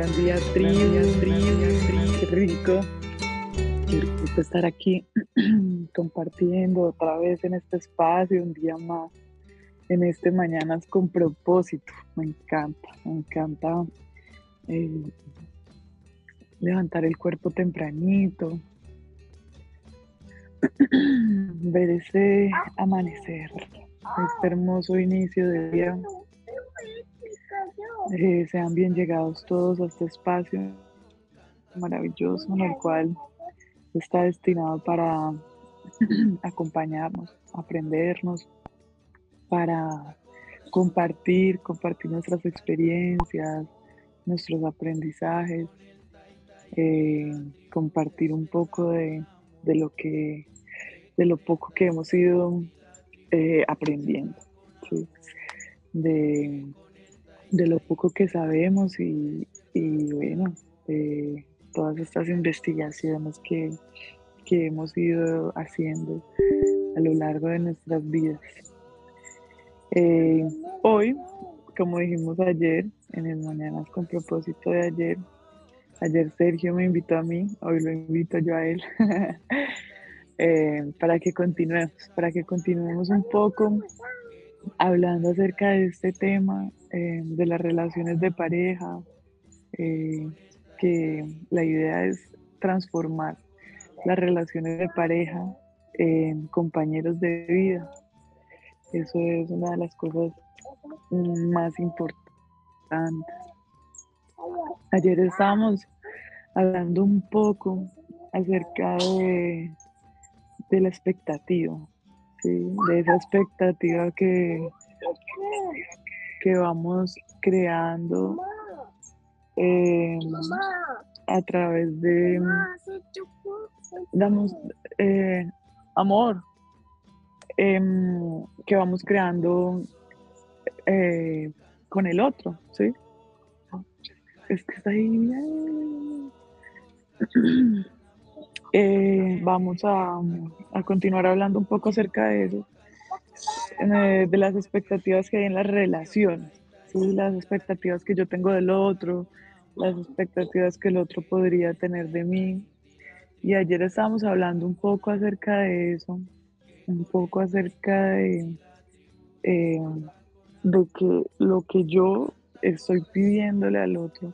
Buen día, tribu, qué rico. Qué rico estar aquí compartiendo otra vez en este espacio, un día más, en este Mañanas con propósito. Me encanta, me encanta eh, levantar el cuerpo tempranito, ver ese amanecer, este hermoso inicio de día eh, sean bien llegados todos a este espacio maravilloso en el cual está destinado para acompañarnos, aprendernos, para compartir, compartir nuestras experiencias, nuestros aprendizajes, eh, compartir un poco de, lo que, de lo poco que hemos ido eh, aprendiendo, de de lo poco que sabemos y, bueno, de todas estas investigaciones que, hemos ido haciendo a lo largo de nuestras vidas. Eh, hoy, como dijimos ayer, en el Mañanas con propósito de ayer, ayer Sergio me invitó a mí, hoy lo invito yo a él, eh, para que continuemos, para que continuemos un poco hablando acerca de este tema, eh, de las relaciones de pareja, eh, que la idea es transformar las relaciones de pareja en compañeros de vida. Eso es una de las cosas más importantes. Ayer estábamos hablando un poco acerca de, de la expectativa, de esa expectativa que, que vamos creando em, a través de damos eh, amor em, que vamos creando eh, con el otro, ¿sí? Es que está ahí. Eh, vamos a, continuar hablando un poco acerca de eso, eh, de las expectativas que hay en las relaciones, las expectativas que yo tengo del otro, las expectativas que el otro podría tener de mí. Y ayer estábamos hablando un poco acerca de eso, un poco acerca de, eh, de que lo que yo estoy pidiéndole al otro,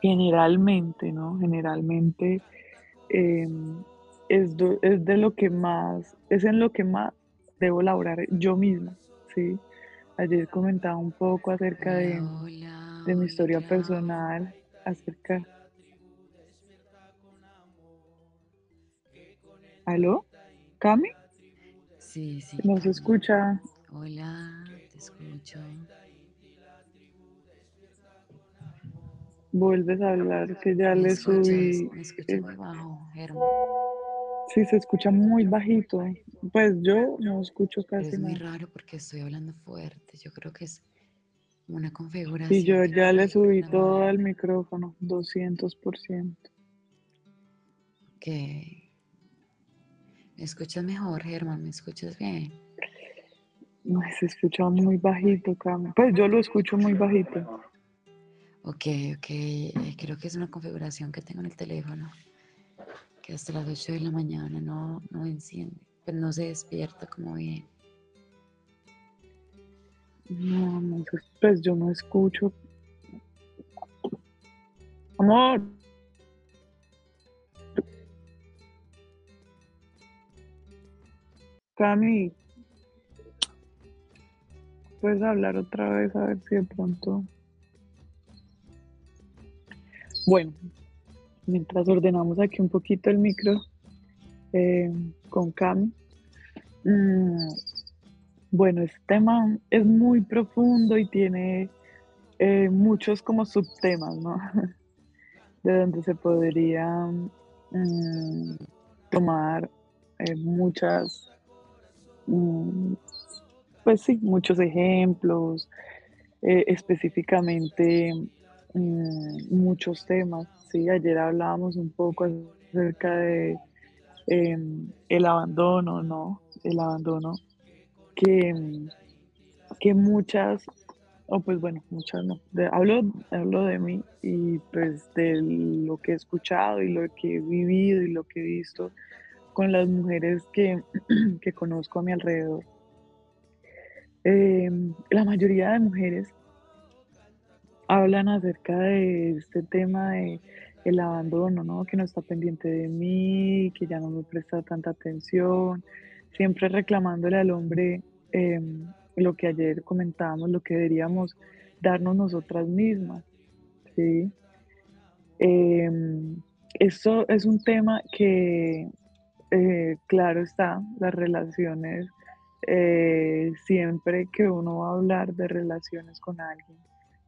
generalmente, ¿no? Generalmente Em, es, de lo que más, es en lo que más debo laborar yo misma, ¿sí? Ayer comentaba un poco acerca de, de mi historia personal, acerca... ¿Aló? ¿Cami? Sí, sí. ¿No se escucha? Hola, te escucho. Vuelves a hablar, que ya le subí. Me escucha muy bajo, Germán. Sí, se escucha muy bajito. Pues yo no escucho casi nada. Es muy raro porque estoy hablando fuerte. Yo creo que es una configuración. Y yo ya le subí todo al micrófono, 200%. Ok. ¿Me escuchas mejor, Germán? ¿Me escuchas bien? se escucha muy bajito, Cam. Pues yo lo escucho muy bajito. Ok, ok. Eh, creo que es una configuración que tengo en el teléfono. Que hasta las 8 de la mañana no, no enciende. Pero no se despierta como bien. No, pues yo no escucho. Amor. Cami. Puedes hablar otra vez a ver si de pronto. Bueno, mientras ordenamos aquí un poquito el micro eh, con Cami. Mm, bueno, este tema es muy profundo y tiene eh, muchos como subtemas, ¿no? De donde se podría mm, tomar eh, muchas, mm, pues sí, muchos ejemplos, específicamente Mm, muchos temas. ¿sí? Ayer hablábamos un poco acerca de em, el abandono, ¿no? El abandono que, que muchas o pues bueno, muchas no. hablo, hablo de mí y pues de lo que he escuchado y lo que he vivido y lo que he visto con las mujeres que, conozco a mi alrededor. Em, la mayoría de mujeres hablan acerca de este tema de el abandono, ¿no? Que no está pendiente de mí, que ya no me presta tanta atención, siempre reclamándole al hombre em, lo que ayer comentábamos, lo que deberíamos darnos nosotras mismas, ¿sí? Em, esto es un tema que, eh, claro está, las relaciones, eh, siempre que uno va a hablar de relaciones con alguien,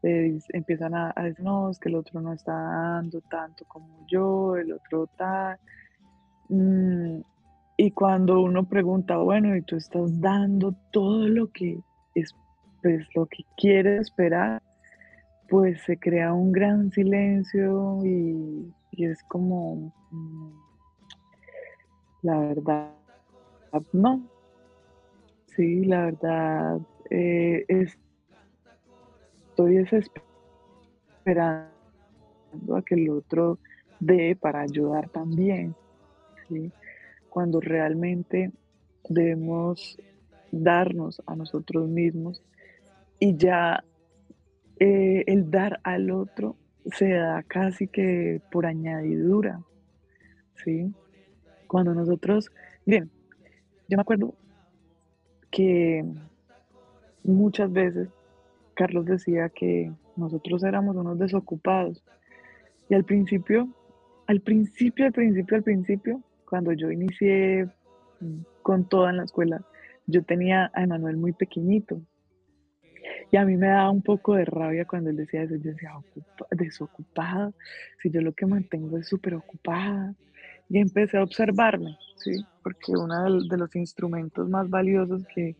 empiezan a, decir, no, es que el otro no está dando tanto como yo, el otro tal. Mm, y cuando uno pregunta, bueno, y tú estás dando todo lo que es, pues, lo que quieres esperar, pues se crea un gran silencio y, es como, mm, la verdad, no. Sí, la verdad, eh, es estoy esperando a que el otro dé para ayudar también, cuando realmente debemos darnos a nosotros mismos y ya eh, el dar al otro se da casi que por añadidura, ¿sí? Cuando nosotros, bien, yo me acuerdo que muchas veces Carlos decía que nosotros éramos unos desocupados. Y al principio, al principio, al principio, al principio, cuando yo inicié con toda en la escuela, yo tenía a Emanuel muy pequeñito. Y a mí me daba un poco de rabia cuando él decía eso. Yo decía, desocupada, si yo lo que mantengo es súper ocupada. Y empecé a observarme, ¿sí? Porque uno de los instrumentos más valiosos que,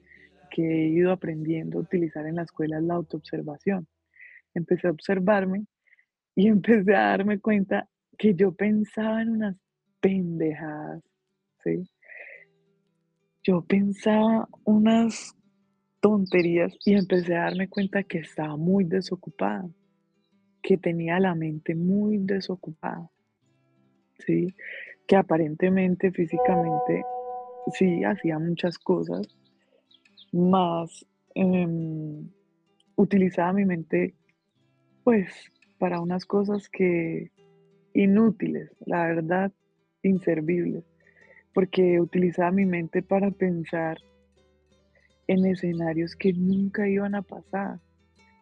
que he ido aprendiendo a utilizar en la escuela es la autoobservación. Empecé a observarme y empecé a darme cuenta que yo pensaba en unas pendejadas, ¿sí? Yo pensaba unas tonterías y empecé a darme cuenta que estaba muy desocupada, que tenía la mente muy desocupada, ¿sí? Que aparentemente, físicamente, sí, hacía muchas cosas, más em, utilizaba mi mente pues para unas cosas que inútiles, la verdad, inservibles, porque utilizaba mi mente para pensar en escenarios que nunca iban a pasar,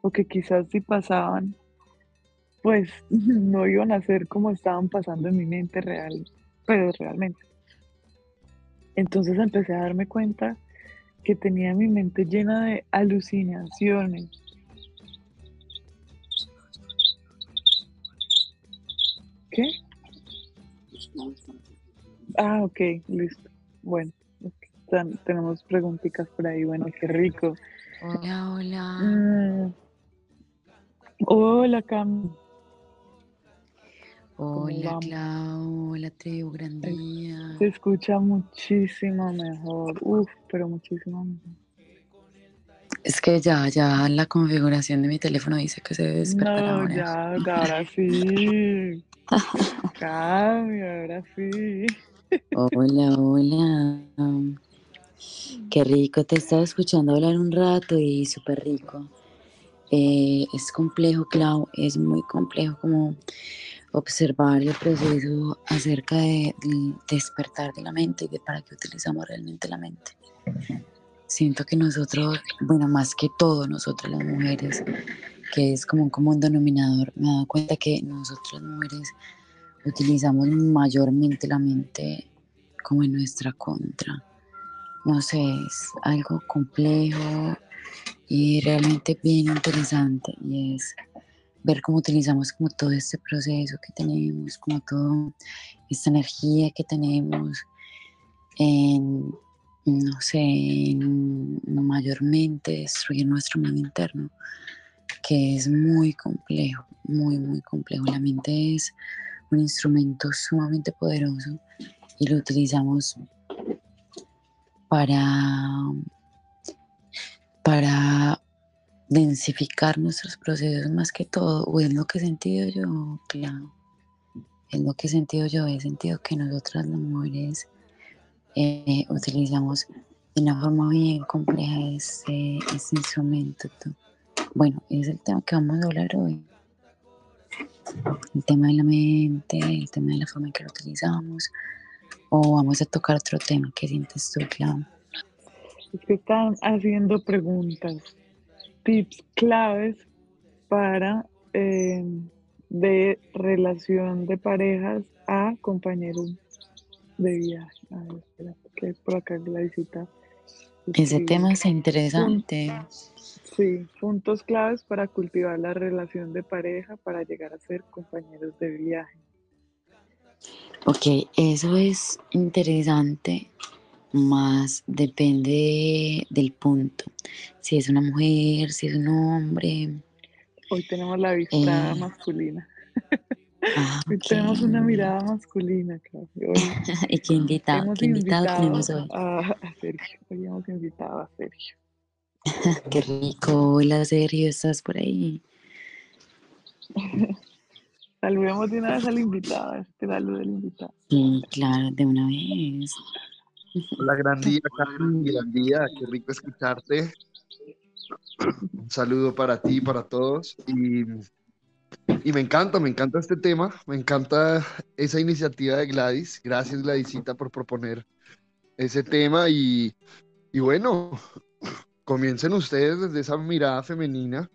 o que quizás si pasaban, pues no iban a ser como estaban pasando en mi mente real, pero realmente. Entonces empecé a darme cuenta que tenía mi mente llena de alucinaciones. ¿Qué? Ah, ok, listo. Bueno, tenemos preguntitas por ahí. Bueno, qué rico. Hola, hola. Mm. Hola, Cam. Hola, Clau, hola, Teo, gran Se escucha muchísimo mejor, uf, pero muchísimo mejor. Es que ya, ya la configuración de mi teléfono dice que se debe despertar no, ahora. ya, ahora sí. Cambio, ahora sí. Hola, hola. Qué rico, te estaba escuchando hablar un rato y súper rico. Eh, es complejo, Clau, es muy complejo como observar el proceso acerca de, despertar de la mente y de para qué utilizamos realmente la mente. Siento que nosotros, bueno, más que todo nosotros las mujeres, que es como un común denominador, me he dado cuenta que nosotros las mujeres utilizamos mayormente la mente como en nuestra contra. No sé, es algo complejo y realmente bien interesante y es ver cómo utilizamos como todo este proceso que tenemos, como toda esta energía que tenemos en, no sé, en mayormente destruir nuestro mundo interno, que es muy complejo, muy, muy complejo. La mente es un instrumento sumamente poderoso y lo utilizamos para, para densificar nuestros procesos más que todo, o es lo que he sentido yo, claro, es lo que he sentido yo, he sentido que nosotras las mujeres eh, utilizamos de una forma bien compleja ese, instrumento. Bueno, es el tema que vamos a hablar hoy. El tema de la mente, el tema de la forma en que lo utilizamos, o vamos a tocar otro tema. ¿Qué sientes tú, Clau? Es que están haciendo preguntas, tips claves para eh, de relación de parejas a compañeros de viaje. A ver, espera, que por acá la visita. Ese tema es interesante. Sí, puntos claves para cultivar la relación de pareja para llegar a ser compañeros de viaje. Ok, eso es interesante, más depende del punto. Si es una mujer, si es un hombre. Hoy tenemos la vista eh, masculina. Ah, hoy tenemos una mirada masculina, claro. ¿Y qué invitado, ¿qué invitado tenemos hoy? A, Sergio. Hoy hemos invitado a Sergio. qué rico. Hola, Sergio, ¿estás por ahí? Saludemos de una vez al invitado, este saludo del invitado. Sí, claro, de una vez. Hola, gran día, gran día, qué rico escucharte. Un saludo para ti, para todos. Y, y, me encanta, me encanta este tema, me encanta esa iniciativa de Gladys. Gracias, Gladysita, por proponer ese tema. Y, y bueno, comiencen ustedes desde esa mirada femenina.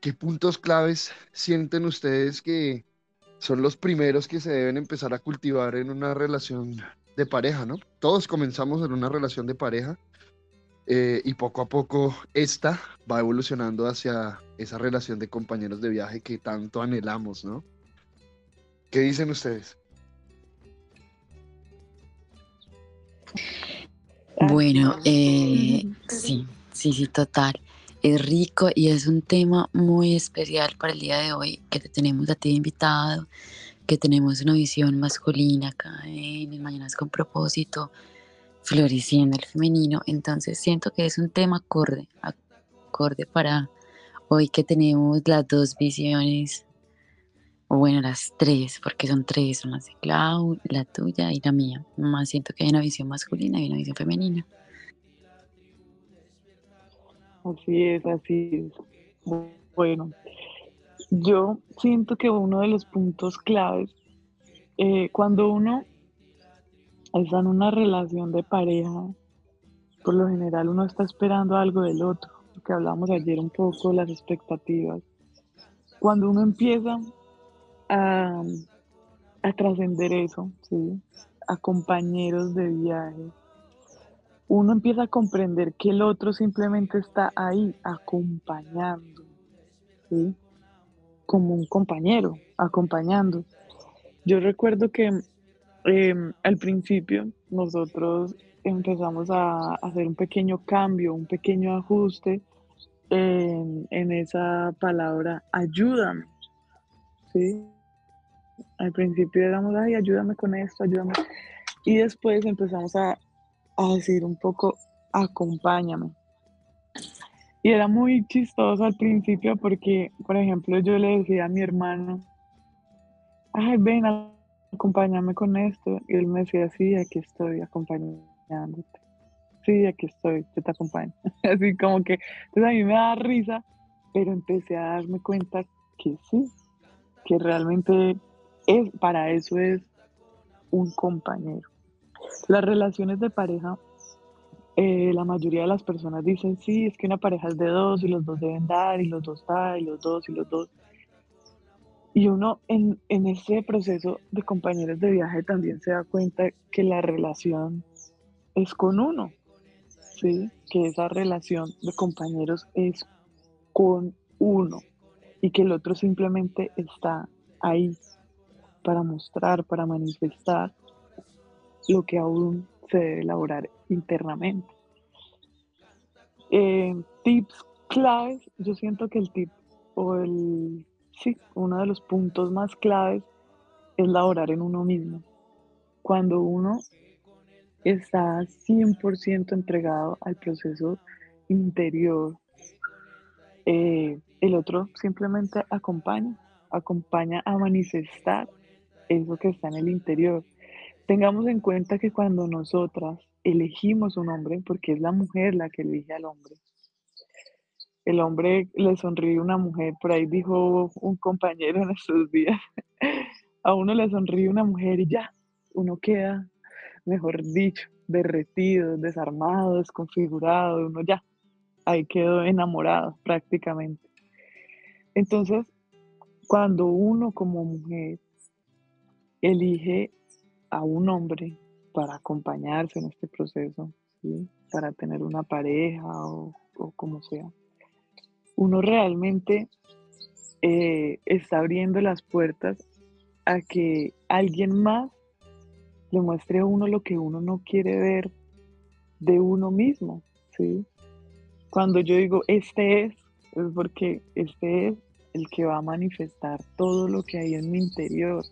¿Qué puntos claves sienten ustedes que, son los primeros que se deben empezar a cultivar en una relación de pareja, ¿no? Todos comenzamos en una relación de pareja eh, y poco a poco esta va evolucionando hacia esa relación de compañeros de viaje que tanto anhelamos, ¿no? ¿Qué dicen ustedes? Bueno, eh, sí, sí, sí, total es rico y es un tema muy especial para el día de hoy que te tenemos a ti invitado, que tenemos una visión masculina acá en Mañanas con propósito, floreciendo el femenino. Entonces siento que es un tema acorde, acorde para hoy que tenemos las dos visiones, o bueno, las tres, porque son tres, son las de Clau, la tuya y la mía. Más siento que hay una visión masculina y una visión femenina. Así es, así es. Bueno, yo siento que uno de los puntos claves, eh, cuando uno está en una relación de pareja, por lo general uno está esperando algo del otro, que hablamos ayer un poco, las expectativas. Cuando uno empieza a, a trascender eso, ¿sí? a compañeros de viaje, uno empieza a comprender que el otro simplemente está ahí acompañando, ¿sí? Como un compañero, acompañando. Yo recuerdo que em, al principio nosotros empezamos a hacer un pequeño cambio, un pequeño ajuste en, en esa palabra ayúdame. ¿sí? Al principio éramos, ay, ayúdame con esto, ayúdame. Y después empezamos a a decir un poco, acompáñame. Y era muy chistoso al principio porque, por ejemplo, yo le decía a mi hermano, ay, ven, acompáñame con esto. Y él me decía, sí, aquí estoy acompañándote. Sí, aquí estoy, yo te acompaño. Así como que, pues a mí me da risa, pero empecé a darme cuenta que sí, que realmente es, para eso es un compañero. Las relaciones de pareja, eh, la mayoría de las personas dicen, sí, es que una pareja es de dos y los dos deben dar y los dos dar y los dos y los dos. Y uno en, en ese proceso de compañeros de viaje también se da cuenta que la relación es con uno, ¿sí? que esa relación de compañeros es con uno y que el otro simplemente está ahí para mostrar, para manifestar lo que aún se debe elaborar internamente. Eh, tips claves, yo siento que el tip o el, sí, uno de los puntos más claves es laborar en uno mismo. Cuando uno está 100% entregado al proceso interior eh, el otro simplemente acompaña, acompaña a manifestar eso que está en el interior. Tengamos en cuenta que cuando nosotras elegimos un hombre, porque es la mujer la que elige al hombre, el hombre le sonríe a una mujer, por ahí dijo un compañero en estos días, a uno le sonríe una mujer y ya, uno queda, mejor dicho, derretido, desarmado, desconfigurado, uno ya, ahí quedó enamorado prácticamente. Entonces, cuando uno como mujer elige a un hombre para acompañarse en este proceso, para tener una pareja o como sea, uno realmente eh, está abriendo las puertas a que alguien más le muestre a uno lo que uno no quiere ver de uno mismo, ¿sí? Cuando yo digo este es, es porque este es el que va a manifestar todo lo que hay en mi interior.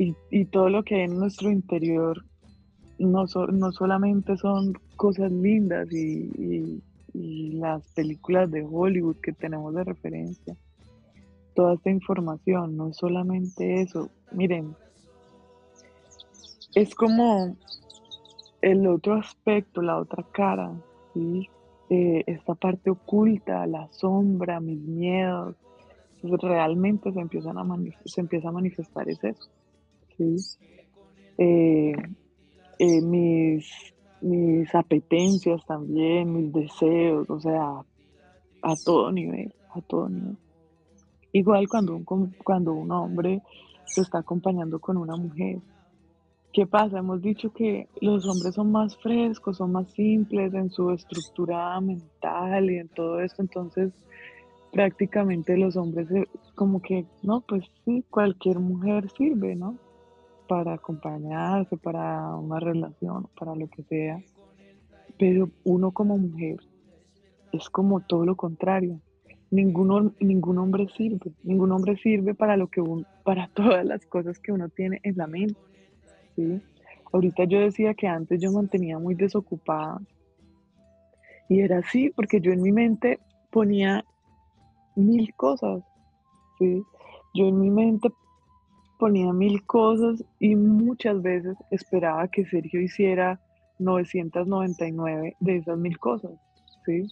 Y, todo lo que hay en nuestro interior no, no solamente son cosas lindas y, y las películas de Hollywood que tenemos de referencia. Toda esta información, no es solamente eso. Miren, es como el otro aspecto, la otra cara, ¿sí? Eh, esta parte oculta, la sombra, mis miedos, realmente se, empiezan a se empieza a manifestar es eso. ¿sí? Eh, eh, mis mis apetencias también, mis deseos, o sea, a todo nivel, a todo nivel. Igual cuando un, cuando un hombre se está acompañando con una mujer. ¿Qué pasa? Hemos dicho que los hombres son más frescos, son más simples en su estructura mental y en todo esto, entonces prácticamente los hombres como que, no, pues sí, cualquier mujer sirve, ¿no? Para acompañarse, para una relación, para lo que sea. Pero uno como mujer es como todo lo contrario. Ninguno, ningún hombre sirve, ningún hombre sirve para lo que para todas las cosas que uno tiene en la mente. ¿sí? Ahorita yo decía que antes yo mantenía muy desocupada y era así porque yo en mi mente ponía mil cosas. ¿sí? Yo en mi mente ponía mil cosas y muchas veces esperaba que Sergio hiciera 999 de esas mil cosas, ¿sí?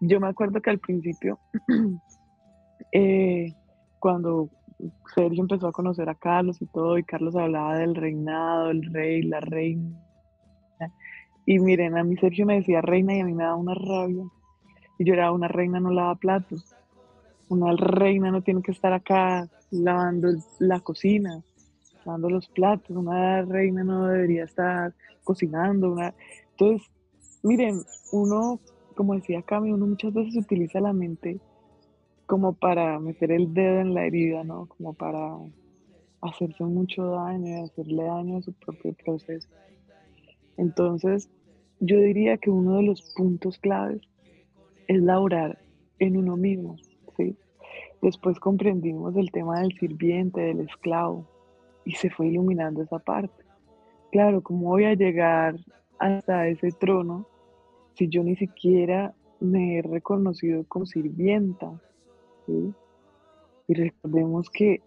Yo me acuerdo que al principio, eh, cuando Sergio empezó a conocer a Carlos y todo, y Carlos hablaba del reinado, el rey, la reina, y miren, a mí Sergio me decía reina y a mí me daba una rabia, y yo era una reina no lava platos, una reina no tiene que estar acá lavando la cocina, lavando los platos, una reina no debería estar cocinando. Una... Entonces, miren, uno, como decía Cami, uno muchas veces utiliza la mente como para meter el dedo en la herida, ¿no? Como para hacerse mucho daño y hacerle daño a su propio proceso. Entonces, yo diría que uno de los puntos claves es laborar en uno mismo. Después comprendimos el tema del sirviente, del esclavo, y se fue iluminando esa parte. Claro, ¿cómo voy a llegar hasta ese trono si yo ni siquiera me he reconocido como sirvienta? Y recordemos que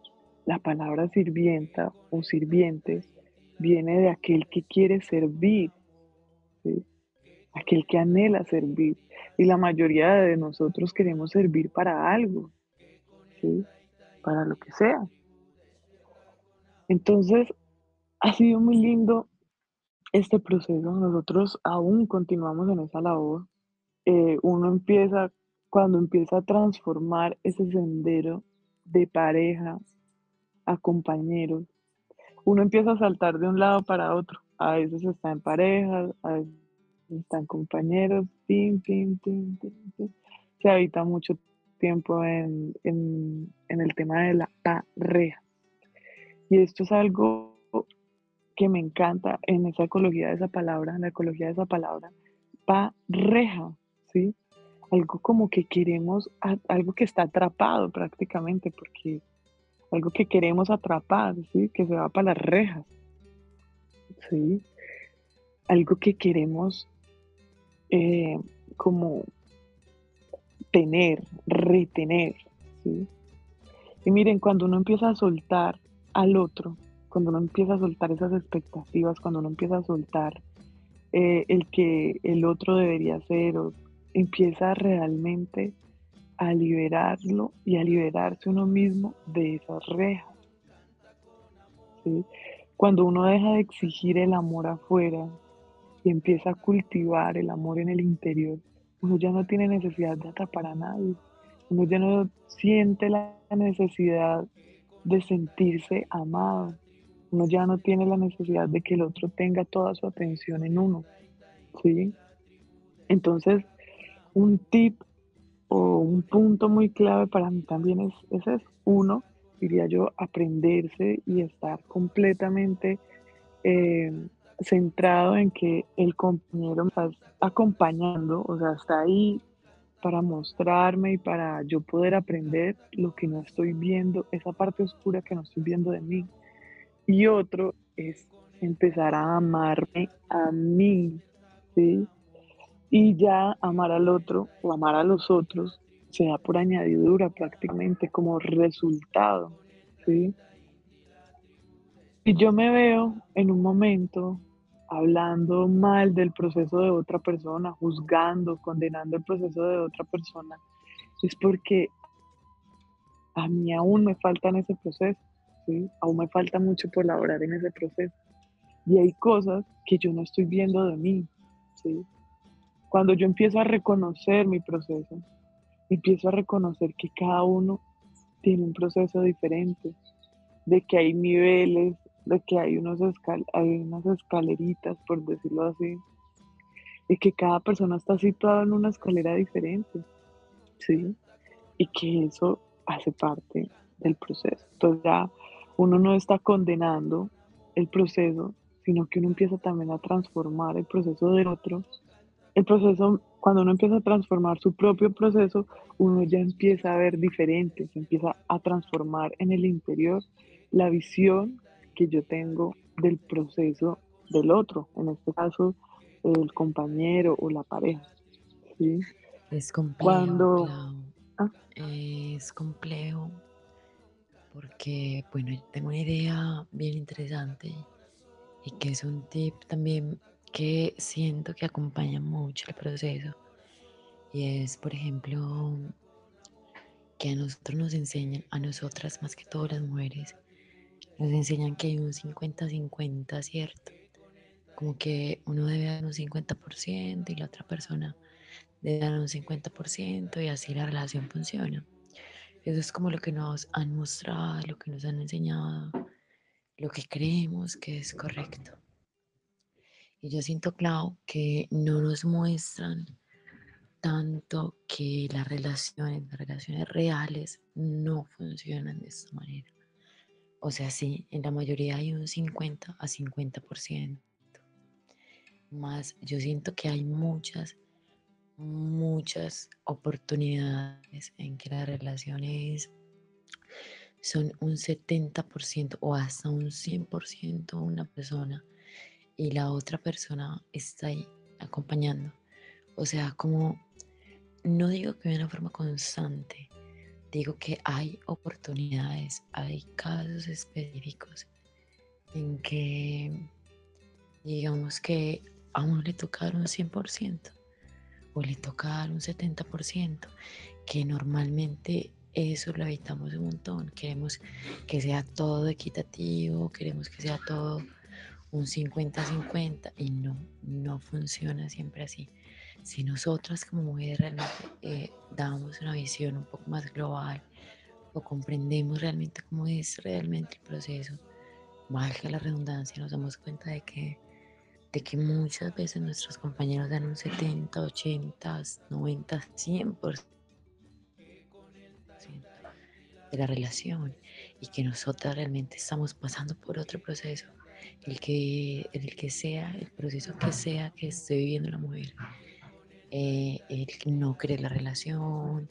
la palabra sirvienta o sirviente viene de aquel que quiere servir, aquel que anhela servir. Y la mayoría de nosotros queremos servir para algo para lo que sea. Entonces, ha sido muy lindo este proceso. Nosotros aún continuamos en esa labor. Eh, uno empieza, cuando empieza a transformar ese sendero de pareja a compañeros, uno empieza a saltar de un lado para otro. A veces está en pareja, a veces están compañeros, se habita mucho tiempo en, el tema de la pareja. Y esto es algo que me encanta en esa ecología de esa palabra, en la ecología de esa palabra, pareja, ¿sí? Algo como que queremos, algo que está atrapado prácticamente, porque algo que queremos atrapar, ¿sí? Que se va para las rejas, ¿sí? Algo que queremos eh, como tener, retener. ¿sí? Y miren, cuando uno empieza a soltar al otro, cuando uno empieza a soltar esas expectativas, cuando uno empieza a soltar eh, el que el otro debería ser, o empieza realmente a liberarlo y a liberarse uno mismo de esas rejas. Cuando uno deja de exigir el amor afuera y empieza a cultivar el amor en el interior, uno ya no tiene necesidad de atrapar a nadie. Uno ya no siente la necesidad de sentirse amado. Uno ya no tiene la necesidad de que el otro tenga toda su atención en uno. ¿sí? Entonces, un tip o un punto muy clave para mí también es, ese es uno, diría yo, aprenderse y estar completamente eh, centrado en que el compañero me está acompañando, o sea, está ahí para mostrarme y para yo poder aprender lo que no estoy viendo, esa parte oscura que no estoy viendo de mí. Y otro es empezar a amarme a mí, ¿sí? Y ya amar al otro o amar a los otros se da por añadidura prácticamente como resultado, ¿sí? Y yo me veo en un momento hablando mal del proceso de otra persona, juzgando, condenando el proceso de otra persona, es porque a mí aún me falta en ese proceso, ¿sí? aún me falta mucho por elaborar en ese proceso. Y hay cosas que yo no estoy viendo de mí. ¿sí? Cuando yo empiezo a reconocer mi proceso, empiezo a reconocer que cada uno tiene un proceso diferente, de que hay niveles, de que hay, unos hay unas escaleritas, por decirlo así, y que cada persona está situada en una escalera diferente, ¿sí? Y que eso hace parte del proceso. Entonces ya uno no está condenando el proceso, sino que uno empieza también a transformar el proceso del otro. El proceso, cuando uno empieza a transformar su propio proceso, uno ya empieza a ver diferente, se empieza a transformar en el interior la visión que yo tengo del proceso del otro, en este caso el compañero o la pareja. ¿sí? Es complejo. Cuando... Ah. Es complejo porque, bueno, tengo una idea bien interesante y que es un tip también que siento que acompaña mucho el proceso. Y es, por ejemplo, que a nosotros nos enseñan, a nosotras más que todas las mujeres, nos enseñan que hay un 50-50, ¿cierto? Como que uno debe dar un 50% y la otra persona debe dar un 50% y así la relación funciona. Eso es como lo que nos han mostrado, lo que nos han enseñado, lo que creemos que es correcto. Y yo siento, Clau, que no nos muestran tanto que las relaciones, las relaciones reales no funcionan de esta manera. O sea, sí, en la mayoría hay un 50 a 50%. Más yo siento que hay muchas, muchas oportunidades en que las relaciones son un 70% o hasta un 100% una persona y la otra persona está ahí acompañando. O sea, como no digo que de una forma constante, digo que hay oportunidades, hay casos específicos en que digamos que a uno le toca dar un 100% o le toca dar un 70%, que normalmente eso lo evitamos un montón. Queremos que sea todo equitativo, queremos que sea todo un 50-50 y no, no funciona siempre así si nosotras como mujeres realmente eh, damos una visión un poco más global o comprendemos realmente cómo es realmente el proceso, valga la redundancia, nos damos cuenta de que, de que muchas veces nuestros compañeros dan un 70, 80, 90, 100% de la relación y que nosotras realmente estamos pasando por otro proceso, el que, el que sea, el proceso que sea que esté viviendo la mujer eh, el no querer la relación,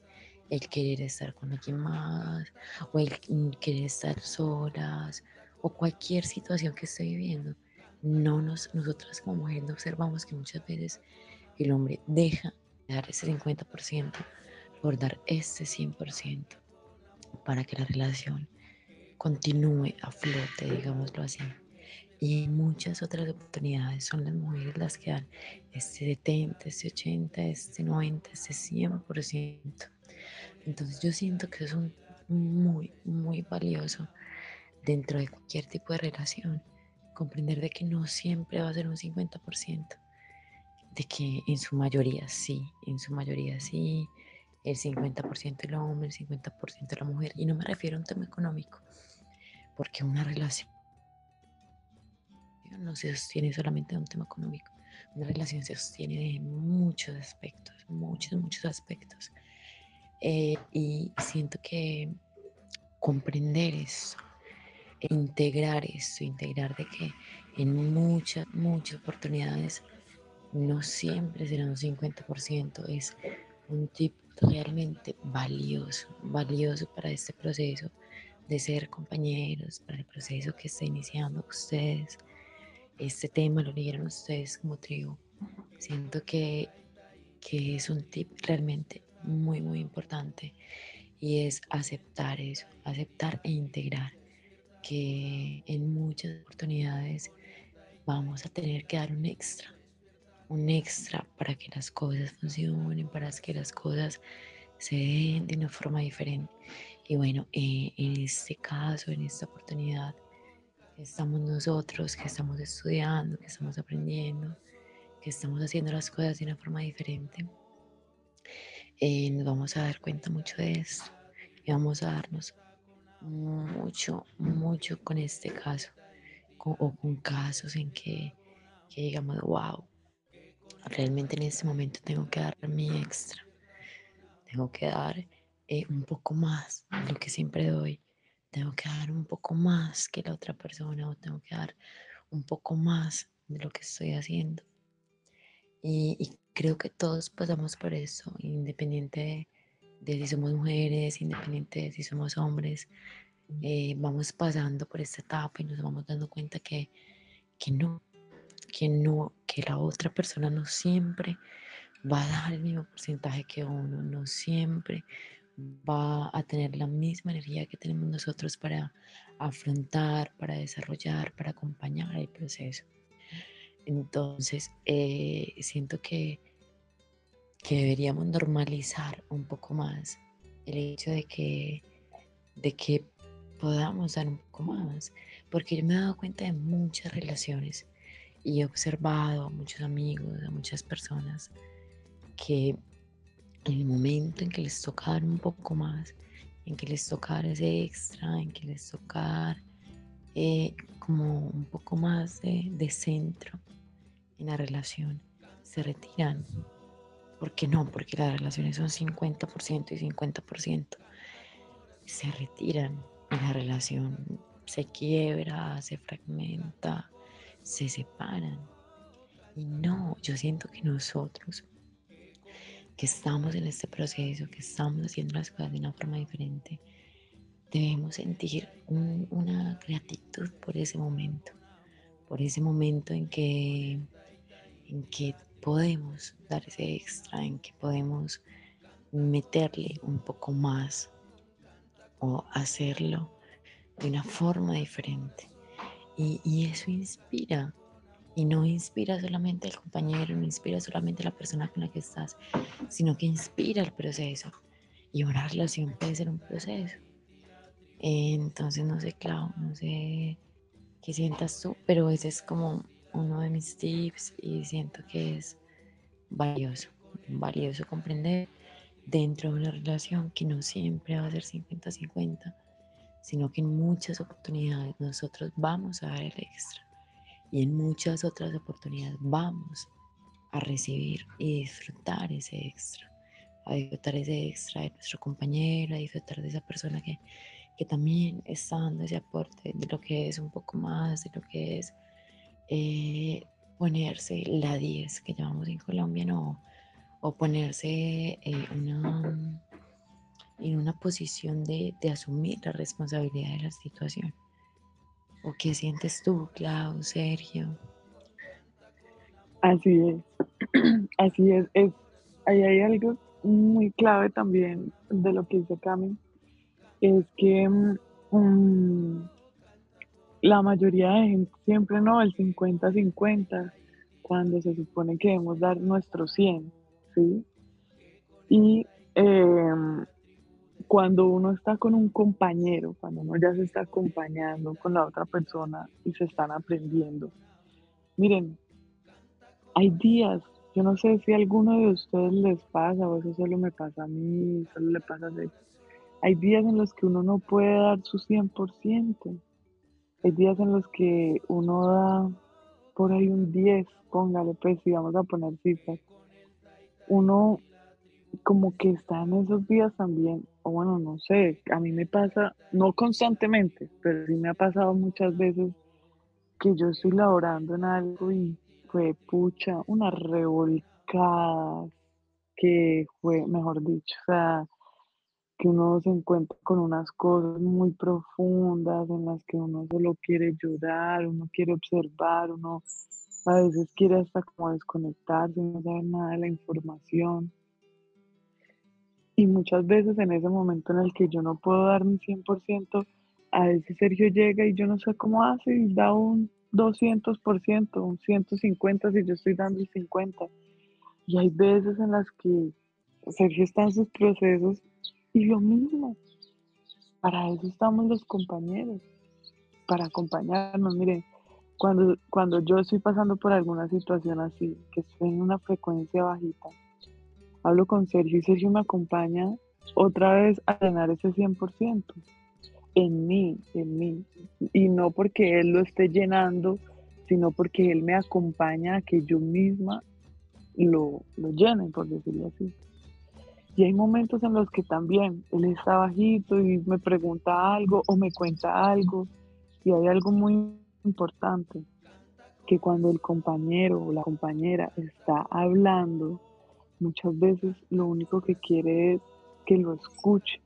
el querer estar con alguien más, o el querer estar solas, o cualquier situación que esté viviendo. No nos, nosotras como mujeres no observamos que muchas veces el hombre deja de dar ese 50%, por dar este 100% para que la relación continúe a flote, digámoslo así. Y muchas otras oportunidades son las mujeres las que dan este 70, este 80, este 90, este 100%. Entonces yo siento que es un muy, muy valioso dentro de cualquier tipo de relación. Comprender de que no siempre va a ser un 50%, de que en su mayoría sí, en su mayoría sí, el 50% el hombre, el 50% la mujer. Y no me refiero a un tema económico, porque una relación no se sostiene solamente de un tema económico. Una relación se sostiene de muchos aspectos, muchos, muchos aspectos. Eh, y siento que comprender eso, integrar eso, integrar de que en muchas, muchas oportunidades no siempre será un 50%, es un tip realmente valioso, valioso para este proceso de ser compañeros, para el proceso que está iniciando ustedes. Este tema lo leyeron ustedes como tribu. Siento que, que es un tip realmente muy, muy importante y es aceptar eso, aceptar e integrar que en muchas oportunidades vamos a tener que dar un extra, un extra para que las cosas funcionen, para que las cosas se den de una forma diferente. Y bueno, eh, en este caso, en esta oportunidad, estamos nosotros que estamos estudiando, que estamos aprendiendo, que estamos haciendo las cosas de una forma diferente. Eh, nos vamos a dar cuenta mucho de esto y vamos a darnos mucho, mucho con este caso o con casos en que, que digamos, wow, realmente en este momento tengo que dar mi extra, tengo que dar eh, un poco más de lo que siempre doy, tengo que dar un poco más que la otra persona o tengo que dar un poco más de lo que estoy haciendo. Y, creo que todos pasamos por eso, independiente de, si somos mujeres, independiente de si somos hombres, eh, vamos pasando por esta etapa y nos vamos dando cuenta que, que no, que no, que la otra persona no siempre va a dar el mismo porcentaje que uno, no siempre va a tener la misma energía que tenemos nosotros para afrontar, para desarrollar, para acompañar el proceso. Entonces, eh, siento que, que deberíamos normalizar un poco más el hecho de que, de que podamos dar un poco más, porque yo me he dado cuenta de muchas relaciones y he observado a muchos amigos, a muchas personas que en el momento en que les toca dar un poco más, en que les toca ese extra, en que les toca eh, como un poco más de, centro en la relación, se retiran. ¿Por qué no? Porque las relaciones son 50% y 50%. Se retiran y la relación se quiebra, se fragmenta, se separan. Y no, yo siento que nosotros que estamos en este proceso, que estamos haciendo las cosas de una forma diferente, debemos sentir una gratitud por ese momento, por ese momento en que, en que podemos dar ese extra, en que podemos meterle un poco más o hacerlo de una forma diferente. Y, y eso inspira, y no inspira solamente al compañero, no inspira solamente la persona con la que estás, sino que inspira el proceso. Y una relación puede ser un proceso. Entonces, no sé, Clau, no sé qué sientas tú, pero ese es como uno de mis tips y siento que es valioso, valioso comprender dentro de una relación que no siempre va a ser 50-50, sino que en muchas oportunidades nosotros vamos a dar el extra y en muchas otras oportunidades vamos a recibir y disfrutar ese extra, a disfrutar ese extra de nuestro compañero, a disfrutar de esa persona que, que también está dando ese aporte de lo que es un poco más, de lo que es eh, ponerse la 10 que llamamos en Colombia, no, o ponerse eh, una, en una posición de, de asumir la responsabilidad de la situación. ¿O qué sientes tú, Clau, Sergio? Así es, así es. es ahí hay algo muy clave también de lo que dice Cami es que mm, la mayoría de gente siempre no, el 50-50, cuando se supone que debemos dar nuestro 100, ¿sí? Y em, cuando uno está con un compañero, cuando uno ya se está acompañando con la otra persona y se están aprendiendo, miren, hay días, yo no sé si a alguno de ustedes les pasa o eso solo me pasa a mí, solo le pasa a ellos. Hay días en los que uno no puede dar su 100%. Hay días en los que uno da por ahí un 10, póngale pues, si vamos a poner cifras. Uno como que está en esos días también, o bueno, no sé, a mí me pasa, no constantemente, pero sí me ha pasado muchas veces que yo estoy laborando en algo y fue pucha, una revolcada que fue, mejor dicho, o sea, que uno se encuentra con unas cosas muy profundas en las que uno solo quiere llorar, uno quiere observar, uno a veces quiere hasta como desconectarse, no saber nada de la información. Y muchas veces en ese momento en el que yo no puedo dar mi 100%, a veces Sergio llega y yo no sé cómo hace y da un 200%, un 150% si yo estoy dando el 50%. Y hay veces en las que Sergio está en sus procesos y lo mismo, para eso estamos los compañeros, para acompañarnos. Miren, cuando, cuando yo estoy pasando por alguna situación así, que estoy en una frecuencia bajita, hablo con Sergio y Sergio me acompaña otra vez a llenar ese 100% en mí, en mí. Y no porque Él lo esté llenando, sino porque Él me acompaña a que yo misma lo, lo llene, por decirlo así. Y hay momentos en los que también él está bajito y me pregunta algo o me cuenta algo. Y hay algo muy importante, que cuando el compañero o la compañera está hablando, muchas veces lo único que quiere es que lo escuche.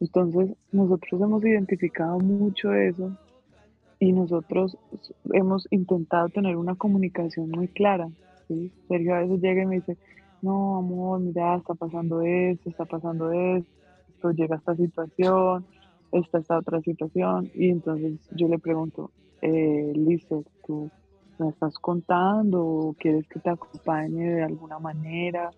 Entonces nosotros hemos identificado mucho eso y nosotros hemos intentado tener una comunicación muy clara. Sergio a veces llega y me dice, no, amor, mira, está pasando esto, está pasando esto, llega esta situación, esta, esta otra situación, y entonces yo le pregunto, eh, tú me estás contando o quieres que te acompañe de alguna manera.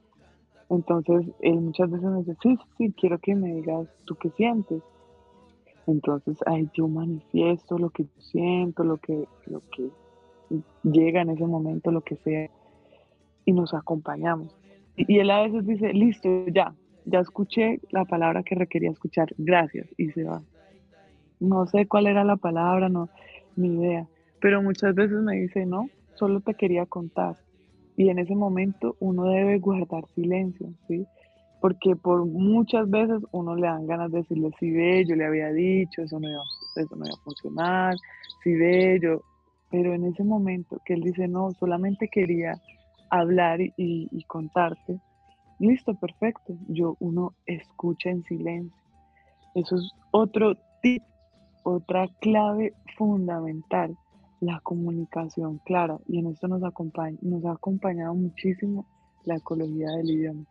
Entonces él muchas veces me dice, sí, sí, quiero que me digas tú qué sientes. Entonces ahí yo manifiesto lo que siento, lo que, lo que llega en ese momento, lo que sea, y nos acompañamos. Y él a veces dice, listo, ya, ya escuché la palabra que requería escuchar, gracias, y se va. No sé cuál era la palabra, no, ni idea, pero muchas veces me dice, no, solo te quería contar. Y en ese momento uno debe guardar silencio, ¿sí? Porque por muchas veces uno le dan ganas de decirle, si ve, yo le había dicho, eso no iba, eso no iba a funcionar, si ve, yo, pero en ese momento que él dice, no, solamente quería hablar y, contarte, listo, perfecto. Yo, uno escucha en silencio. Eso es otro tip, otra clave fundamental, la comunicación clara. Y en esto nos, acompaña, nos ha acompañado muchísimo la ecología del idioma.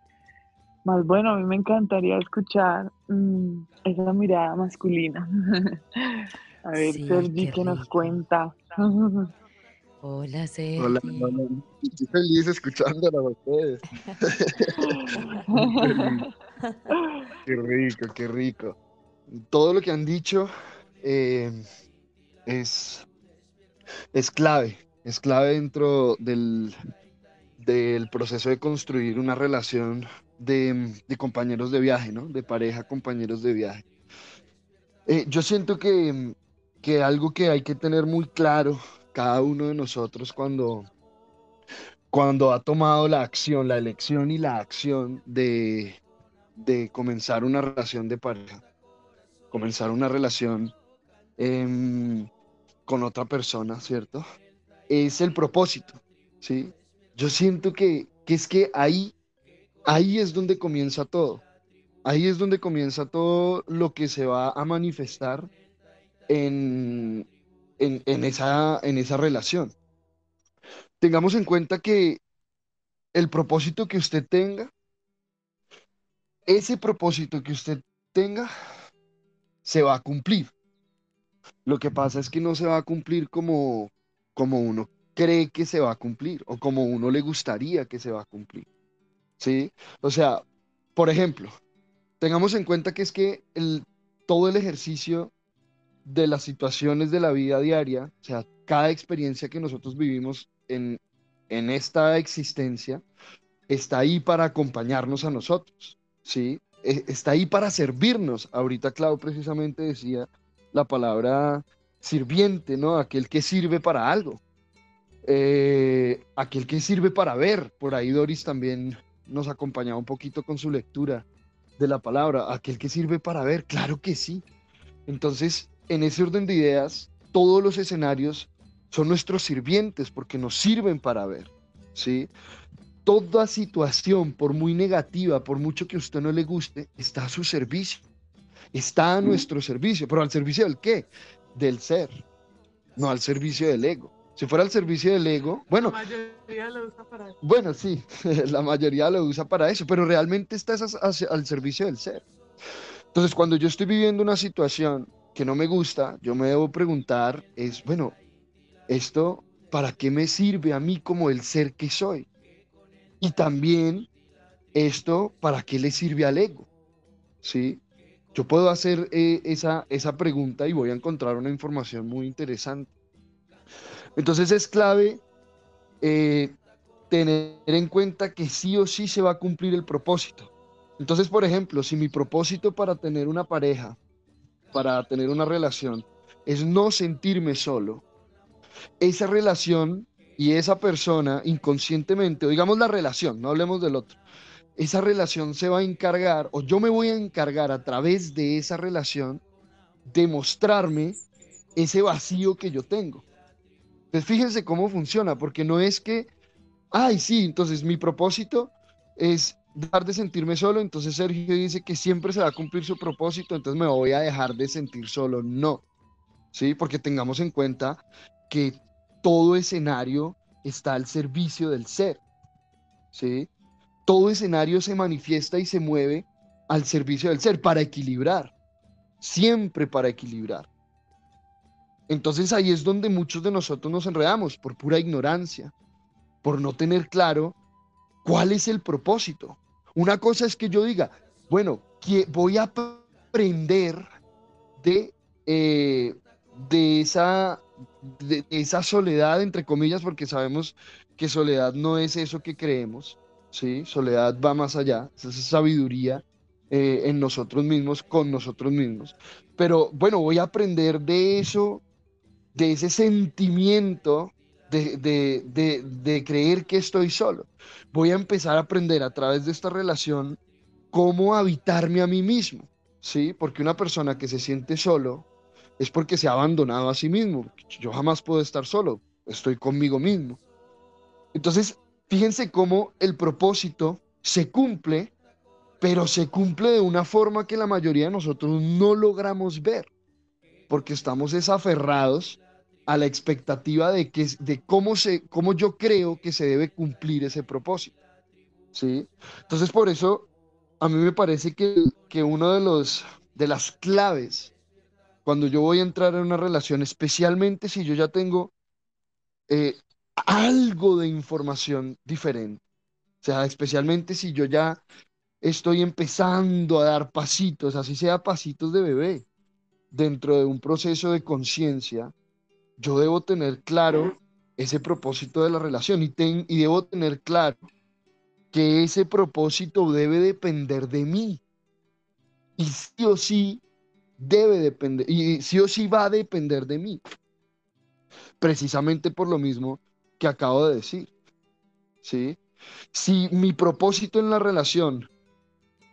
Más bueno, a mí me encantaría escuchar mm, esa mirada masculina. a ver, Sergi, ¿qué nos cuenta? Hola, Sergi. Hola, hola. Estoy feliz escuchándola a ustedes. qué rico, qué rico. Todo lo que han dicho eh, es, es clave, es clave dentro del, del proceso de construir una relación de, de, compañeros de viaje, ¿no? De pareja, compañeros de viaje. Eh, yo siento que, que algo que hay que tener muy claro cada uno de nosotros cuando, cuando ha tomado la acción, la elección y la acción de, de comenzar una relación de pareja, comenzar una relación em, con otra persona, ¿cierto? Es el propósito, ¿sí? Yo siento que, que es que ahí, ahí es donde comienza todo. Ahí es donde comienza todo lo que se va a manifestar en, en, esa, en esa relación. Tengamos en cuenta que el propósito que usted tenga ese propósito que usted tenga se va a cumplir. Lo que pasa es que no se va a cumplir como, como uno cree que se va a cumplir o como uno le gustaría que se va a cumplir. ¿Sí? O sea, por ejemplo, tengamos en cuenta que es que el, todo el ejercicio de las situaciones de la vida diaria, o sea, cada experiencia que nosotros vivimos en, en esta existencia, está ahí para acompañarnos a nosotros, ¿sí? E, está ahí para servirnos. Ahorita Clau precisamente decía la palabra sirviente, ¿no? Aquel que sirve para algo. Eh, aquel que sirve para ver. Por ahí Doris también nos acompañaba un poquito con su lectura de la palabra. Aquel que sirve para ver, claro que sí. Entonces, en ese orden de ideas, todos los escenarios son nuestros sirvientes porque nos sirven para ver, ¿sí? Toda situación, por muy negativa, por mucho que a usted no le guste, está a su servicio. Está a nuestro servicio. ¿Pero al servicio del qué? Del ser, no al servicio del ego. Si fuera al servicio del ego, bueno. La mayoría lo usa para eso. Bueno, sí, la mayoría lo usa para eso, pero realmente está al servicio del ser. Entonces, cuando yo estoy viviendo una situación que no me gusta, yo me debo preguntar, es, bueno, esto, ¿para qué me sirve a mí como el ser que soy? Y también esto, ¿para qué le sirve al ego? ¿Sí? Yo puedo hacer eh, esa, esa pregunta y voy a encontrar una información muy interesante. Entonces es clave eh, tener en cuenta que sí o sí se va a cumplir el propósito. Entonces, por ejemplo, si mi propósito para tener una pareja, para tener una relación, es no sentirme solo, esa relación y esa persona inconscientemente, o digamos la relación, no hablemos del otro, esa relación se va a encargar, o yo me voy a encargar a través de esa relación, de mostrarme ese vacío que yo tengo. Entonces fíjense cómo funciona, porque no es que, ay, sí, entonces mi propósito es dejar de sentirme solo, entonces Sergio dice que siempre se va a cumplir su propósito, entonces me voy a dejar de sentir solo. No, ¿sí? Porque tengamos en cuenta que todo escenario está al servicio del ser, ¿sí? Todo escenario se manifiesta y se mueve al servicio del ser para equilibrar, siempre para equilibrar. Entonces ahí es donde muchos de nosotros nos enredamos por pura ignorancia, por no tener claro cuál es el propósito. Una cosa es que yo diga, bueno, voy a aprender de, eh, de de esa soledad, entre comillas, porque sabemos que soledad no es eso que creemos, ¿sí? Soledad va más allá, es sabiduría eh, en nosotros mismos, con nosotros mismos. Pero bueno, voy a aprender de eso, de ese sentimiento de, de, de, creer que estoy solo. Voy a empezar a aprender a través de esta relación cómo habitarme a mí mismo, ¿sí? Porque una persona que se siente solo, es porque se ha abandonado a sí mismo. Yo jamás puedo estar solo, estoy conmigo mismo. Entonces, fíjense cómo el propósito se cumple, pero se cumple de una forma que la mayoría de nosotros no logramos ver, porque estamos desaferrados a la expectativa de, que, de cómo, se, cómo yo creo que se debe cumplir ese propósito. ¿sí? Entonces, por eso, a mí me parece que, que uno de, los, de las claves cuando yo voy a entrar en una relación, especialmente si yo ya tengo eh, algo de información diferente. O sea, especialmente si yo ya estoy empezando a dar pasitos, así sea pasitos de bebé, dentro de un proceso de conciencia, yo debo tener claro ese propósito de la relación y, y debo tener claro que ese propósito debe depender de mí. Y sí o sí debe depender, y sí o sí va a depender de mí. Precisamente por lo mismo que acabo de decir. ¿Sí? Si mi propósito en la relación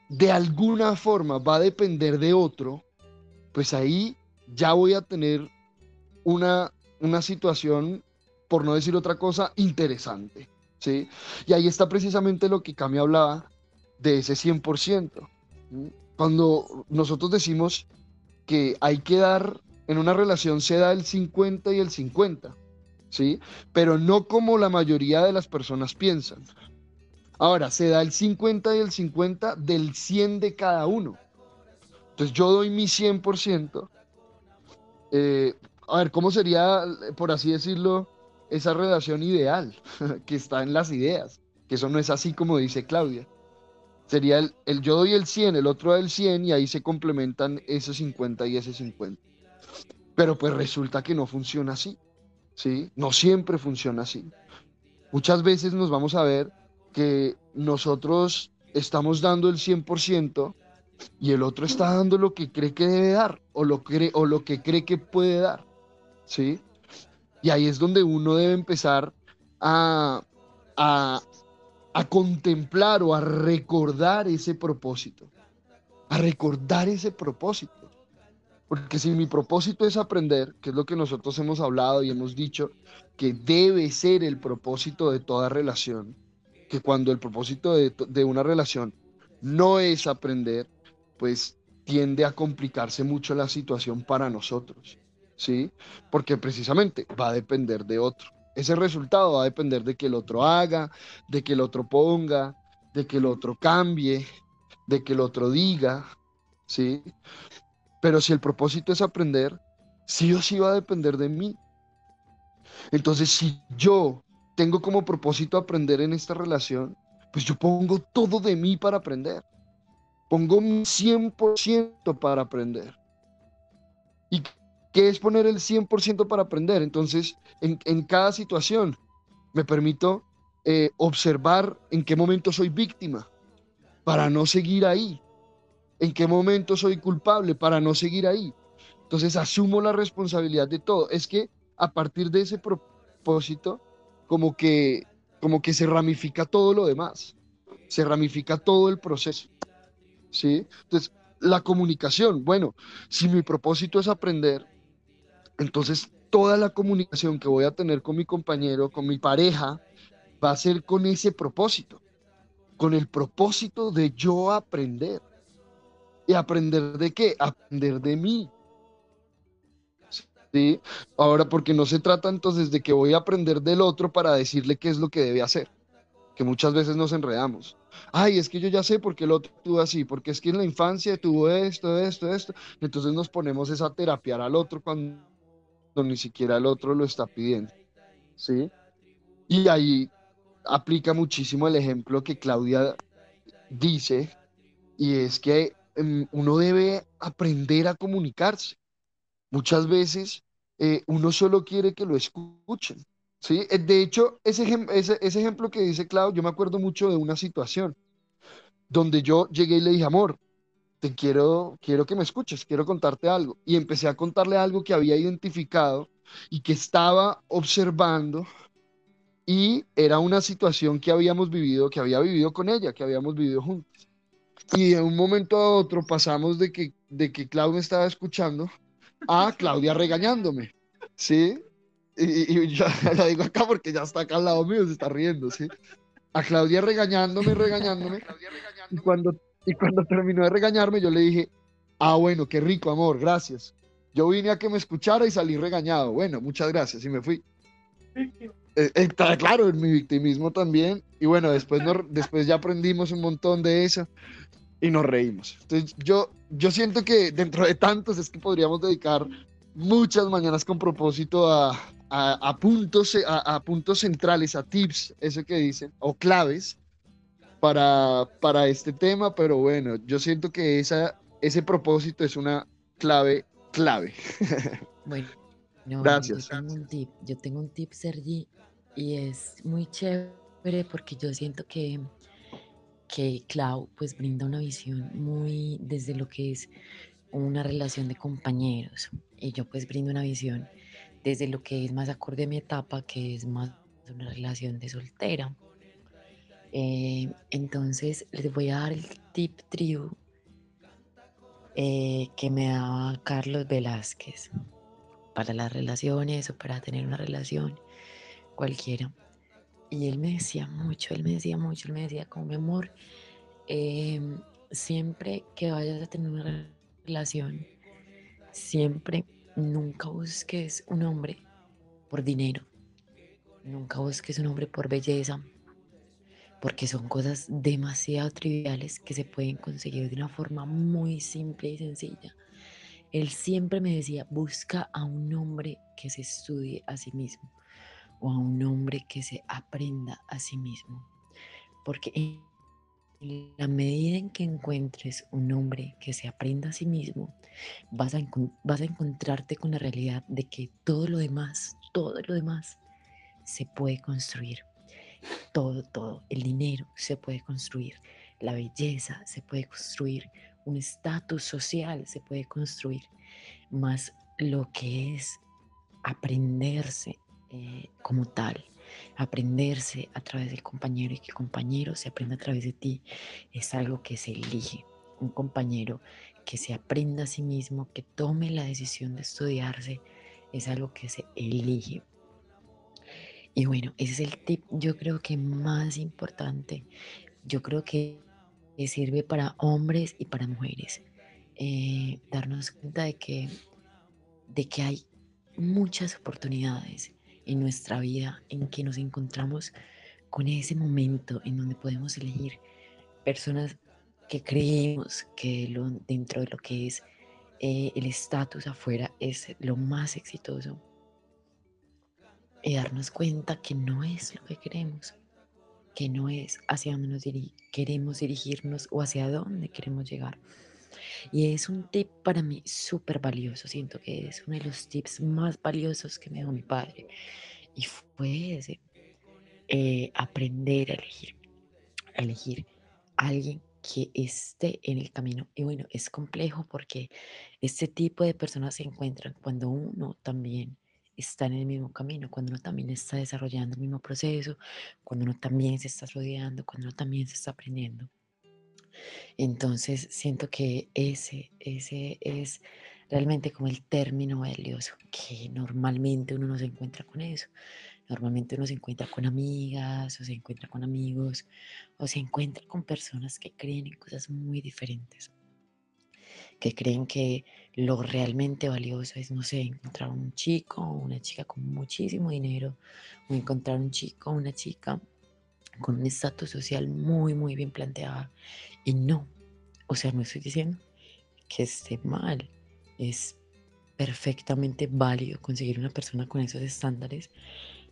de alguna forma va a depender de otro, pues ahí ya voy a tener una, una situación, por no decir otra cosa, interesante. ¿sí? Y ahí está precisamente lo que Cami hablaba de ese 100%. Cuando nosotros decimos que hay que dar, en una relación se da el 50 y el 50, ¿sí? Pero no como la mayoría de las personas piensan. Ahora, se da el 50 y el 50 del 100 de cada uno. Entonces yo doy mi 100%. Eh, a ver, ¿cómo sería, por así decirlo, esa relación ideal que está en las ideas? Que eso no es así como dice Claudia. Sería el, el yo doy el 100, el otro da el 100 y ahí se complementan ese 50 y ese 50. Pero pues resulta que no funciona así. ¿Sí? No siempre funciona así. Muchas veces nos vamos a ver que nosotros estamos dando el 100% y el otro está dando lo que cree que debe dar o lo, cree, o lo que cree que puede dar. ¿sí? Y ahí es donde uno debe empezar a, a, a contemplar o a recordar ese propósito. A recordar ese propósito. Porque si mi propósito es aprender, que es lo que nosotros hemos hablado y hemos dicho, que debe ser el propósito de toda relación, que cuando el propósito de, una relación no es aprender, pues tiende a complicarse mucho la situación para nosotros, ¿sí? Porque precisamente va a depender de otro. Ese resultado va a depender de que el otro haga, de que el otro ponga, de que el otro cambie, de que el otro diga, ¿sí? Pero si el propósito es aprender, sí o sí va a depender de mí. Entonces, si yo tengo como propósito aprender en esta relación, pues yo pongo todo de mí para aprender. Pongo mi 100% para aprender. ¿Y qué es poner el 100% para aprender? Entonces, en, cada situación, me permito eh, observar en qué momento soy víctima para no seguir ahí en qué momento soy culpable para no seguir ahí. Entonces asumo la responsabilidad de todo. Es que a partir de ese propósito, como que, como que se ramifica todo lo demás, se ramifica todo el proceso. ¿sí? Entonces, la comunicación, bueno, si mi propósito es aprender, entonces toda la comunicación que voy a tener con mi compañero, con mi pareja, va a ser con ese propósito, con el propósito de yo aprender. ¿Y aprender de qué? Aprender de mí. ¿Sí? Ahora, porque no se trata entonces de que voy a aprender del otro para decirle qué es lo que debe hacer, que muchas veces nos enredamos. Ay, es que yo ya sé por qué el otro tuvo así, porque es que en la infancia tuvo esto, esto, esto. Entonces nos ponemos esa terapiar al otro cuando ni siquiera el otro lo está pidiendo. ¿Sí? Y ahí aplica muchísimo el ejemplo que Claudia dice, y es que uno debe aprender a comunicarse. Muchas veces eh, uno solo quiere que lo escuchen. ¿sí? Eh, de hecho, ese, ese, ejemplo que dice Clau, yo me acuerdo mucho de una situación donde yo llegué y le dije, amor, te quiero, quiero que me escuches, quiero contarte algo. Y empecé a contarle algo que había identificado y que estaba observando y era una situación que habíamos vivido, que había vivido con ella, que habíamos vivido juntos. Y de un momento a otro pasamos de que, de que Claudia estaba escuchando a Claudia regañándome, ¿sí? Y, y yo la digo acá porque ya está acá al lado mío, se está riendo, ¿sí? A Claudia regañándome, regañándome. Y cuando, y cuando terminó de regañarme, yo le dije, ah, bueno, qué rico, amor, gracias. Yo vine a que me escuchara y salí regañado. Bueno, muchas gracias y me fui. Eh, eh claro, en mi victimismo también. Y bueno, después, después ya aprendimos un montón de eso y nos reímos. Entonces, yo, yo siento que dentro de tantos es que podríamos dedicar muchas mañanas con propósito a, a, puntos, a, puntos centrales, a tips, eso que dicen, o claves para, para este tema, pero bueno, yo siento que esa, ese propósito es una clave, clave. Bueno, gracias. Yo tengo un tip, yo tengo un tip, Sergi, y es muy chévere porque yo siento que que Clau pues brinda una visión muy desde lo que es una relación de compañeros y yo pues brindo una visión desde lo que es más acorde a mi etapa, que es más una relación de soltera. Eh, entonces les voy a dar el tip trio eh, que me daba Carlos Velázquez para las relaciones o para tener una relación cualquiera. Y él me decía mucho, él me decía mucho, él me decía como mi amor, em, siempre que vayas a tener una relación, siempre nunca busques un hombre por dinero, nunca busques un hombre por belleza, porque son cosas demasiado triviales que se pueden conseguir de una forma muy simple y sencilla. Él siempre me decía, busca a un hombre que se estudie a sí mismo o a un hombre que se aprenda a sí mismo. Porque en la medida en que encuentres un hombre que se aprenda a sí mismo, vas a, vas a encontrarte con la realidad de que todo lo demás, todo lo demás se puede construir. Todo, todo. El dinero se puede construir. La belleza se puede construir. Un estatus social se puede construir. Más lo que es aprenderse eh, como tal, aprenderse a través del compañero y que el compañero se aprenda a través de ti, es algo que se elige. Un compañero que se aprenda a sí mismo, que tome la decisión de estudiarse, es algo que se elige. Y bueno, ese es el tip yo creo que más importante. Yo creo que sirve para hombres y para mujeres. Eh, darnos cuenta de que, de que hay muchas oportunidades en nuestra vida en que nos encontramos con ese momento en donde podemos elegir personas que creemos que lo, dentro de lo que es eh, el estatus afuera es lo más exitoso y darnos cuenta que no es lo que queremos, que no es hacia dónde nos queremos dirigirnos o hacia dónde queremos llegar. Y es un tip para mí súper valioso, siento que es uno de los tips más valiosos que me dio mi padre. Y fue ese, eh, aprender a elegir, a elegir alguien que esté en el camino. Y bueno, es complejo porque este tipo de personas se encuentran cuando uno también está en el mismo camino, cuando uno también está desarrollando el mismo proceso, cuando uno también se está rodeando, cuando uno también se está aprendiendo. Entonces siento que ese, ese es realmente como el término valioso, que normalmente uno no se encuentra con eso. Normalmente uno se encuentra con amigas o se encuentra con amigos o se encuentra con personas que creen en cosas muy diferentes que creen que lo realmente valioso es, no sé, encontrar un chico o una chica con muchísimo dinero, o encontrar un chico o una chica con un estatus social muy, muy bien planteado. Y no, o sea, no estoy diciendo que esté mal, es perfectamente válido conseguir una persona con esos estándares,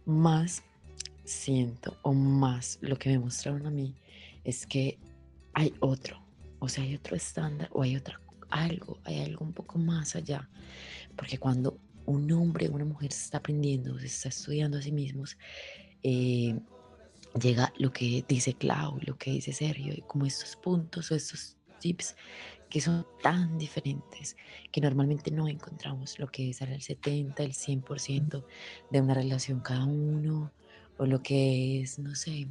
más siento o más lo que me mostraron a mí es que hay otro, o sea, hay otro estándar o hay otra algo, hay algo un poco más allá. Porque cuando un hombre o una mujer se está aprendiendo, se está estudiando a sí mismos, eh, llega lo que dice Clau, lo que dice Sergio, y como estos puntos o estos tips que son tan diferentes que normalmente no encontramos lo que es el 70, el 100% de una relación cada uno, o lo que es, no sé,